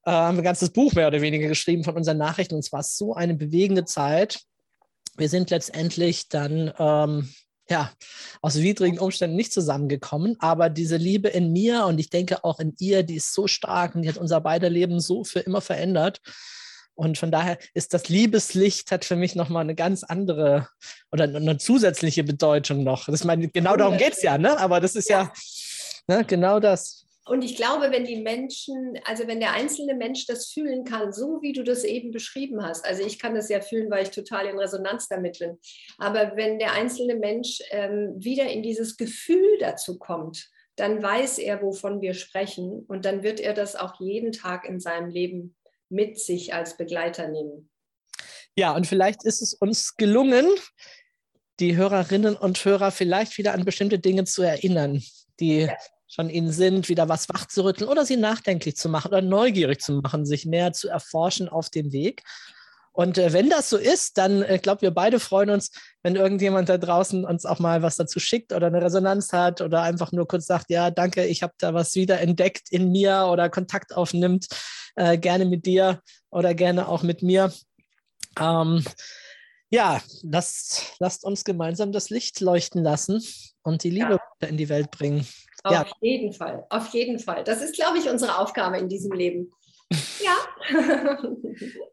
äh, ein ganzes Buch mehr oder weniger geschrieben von unseren Nachrichten. Und es war so eine bewegende Zeit. Wir sind letztendlich dann ähm, ja, aus widrigen Umständen nicht zusammengekommen, aber diese Liebe in mir und ich denke auch in ihr, die ist so stark und die hat unser beider Leben so für immer verändert. Und von daher ist das Liebeslicht hat für mich nochmal eine ganz andere oder eine zusätzliche Bedeutung noch. Das meine, genau darum geht es ja, ne? Aber das ist ja, ja ne, genau das. Und ich glaube, wenn die Menschen, also wenn der einzelne Mensch das fühlen kann, so wie du das eben beschrieben hast, also ich kann das ja fühlen, weil ich total in Resonanz damit bin, aber wenn der einzelne Mensch ähm, wieder in dieses Gefühl dazu kommt, dann weiß er, wovon wir sprechen und dann wird er das auch jeden Tag in seinem Leben mit sich als Begleiter nehmen. Ja, und vielleicht ist es uns gelungen, die Hörerinnen und Hörer vielleicht wieder an bestimmte Dinge zu erinnern, die ja. Schon ihnen sind, wieder was wachzurütteln oder sie nachdenklich zu machen oder neugierig zu machen, sich näher zu erforschen auf dem Weg. Und äh, wenn das so ist, dann, ich äh, glaube, wir beide freuen uns, wenn irgendjemand da draußen uns auch mal was dazu schickt oder eine Resonanz hat oder einfach nur kurz sagt, ja, danke, ich habe da was wieder entdeckt in mir oder Kontakt aufnimmt, äh, gerne mit dir oder gerne auch mit mir. Ähm, ja, lasst, lasst uns gemeinsam das Licht leuchten lassen und die Liebe ja. in die Welt bringen. Auf ja. jeden Fall, auf jeden Fall. Das ist, glaube ich, unsere Aufgabe in diesem Leben. Ja.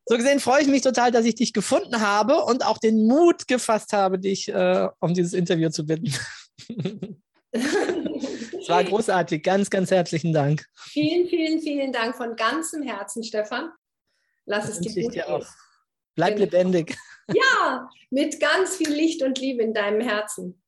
so gesehen freue ich mich total, dass ich dich gefunden habe und auch den Mut gefasst habe, dich äh, um dieses Interview zu bitten. Es war großartig. Ganz, ganz herzlichen Dank. Vielen, vielen, vielen Dank von ganzem Herzen, Stefan. Lass das es dir gut dir gehen. Auch. Bleib genau. lebendig. Ja, mit ganz viel Licht und Liebe in deinem Herzen.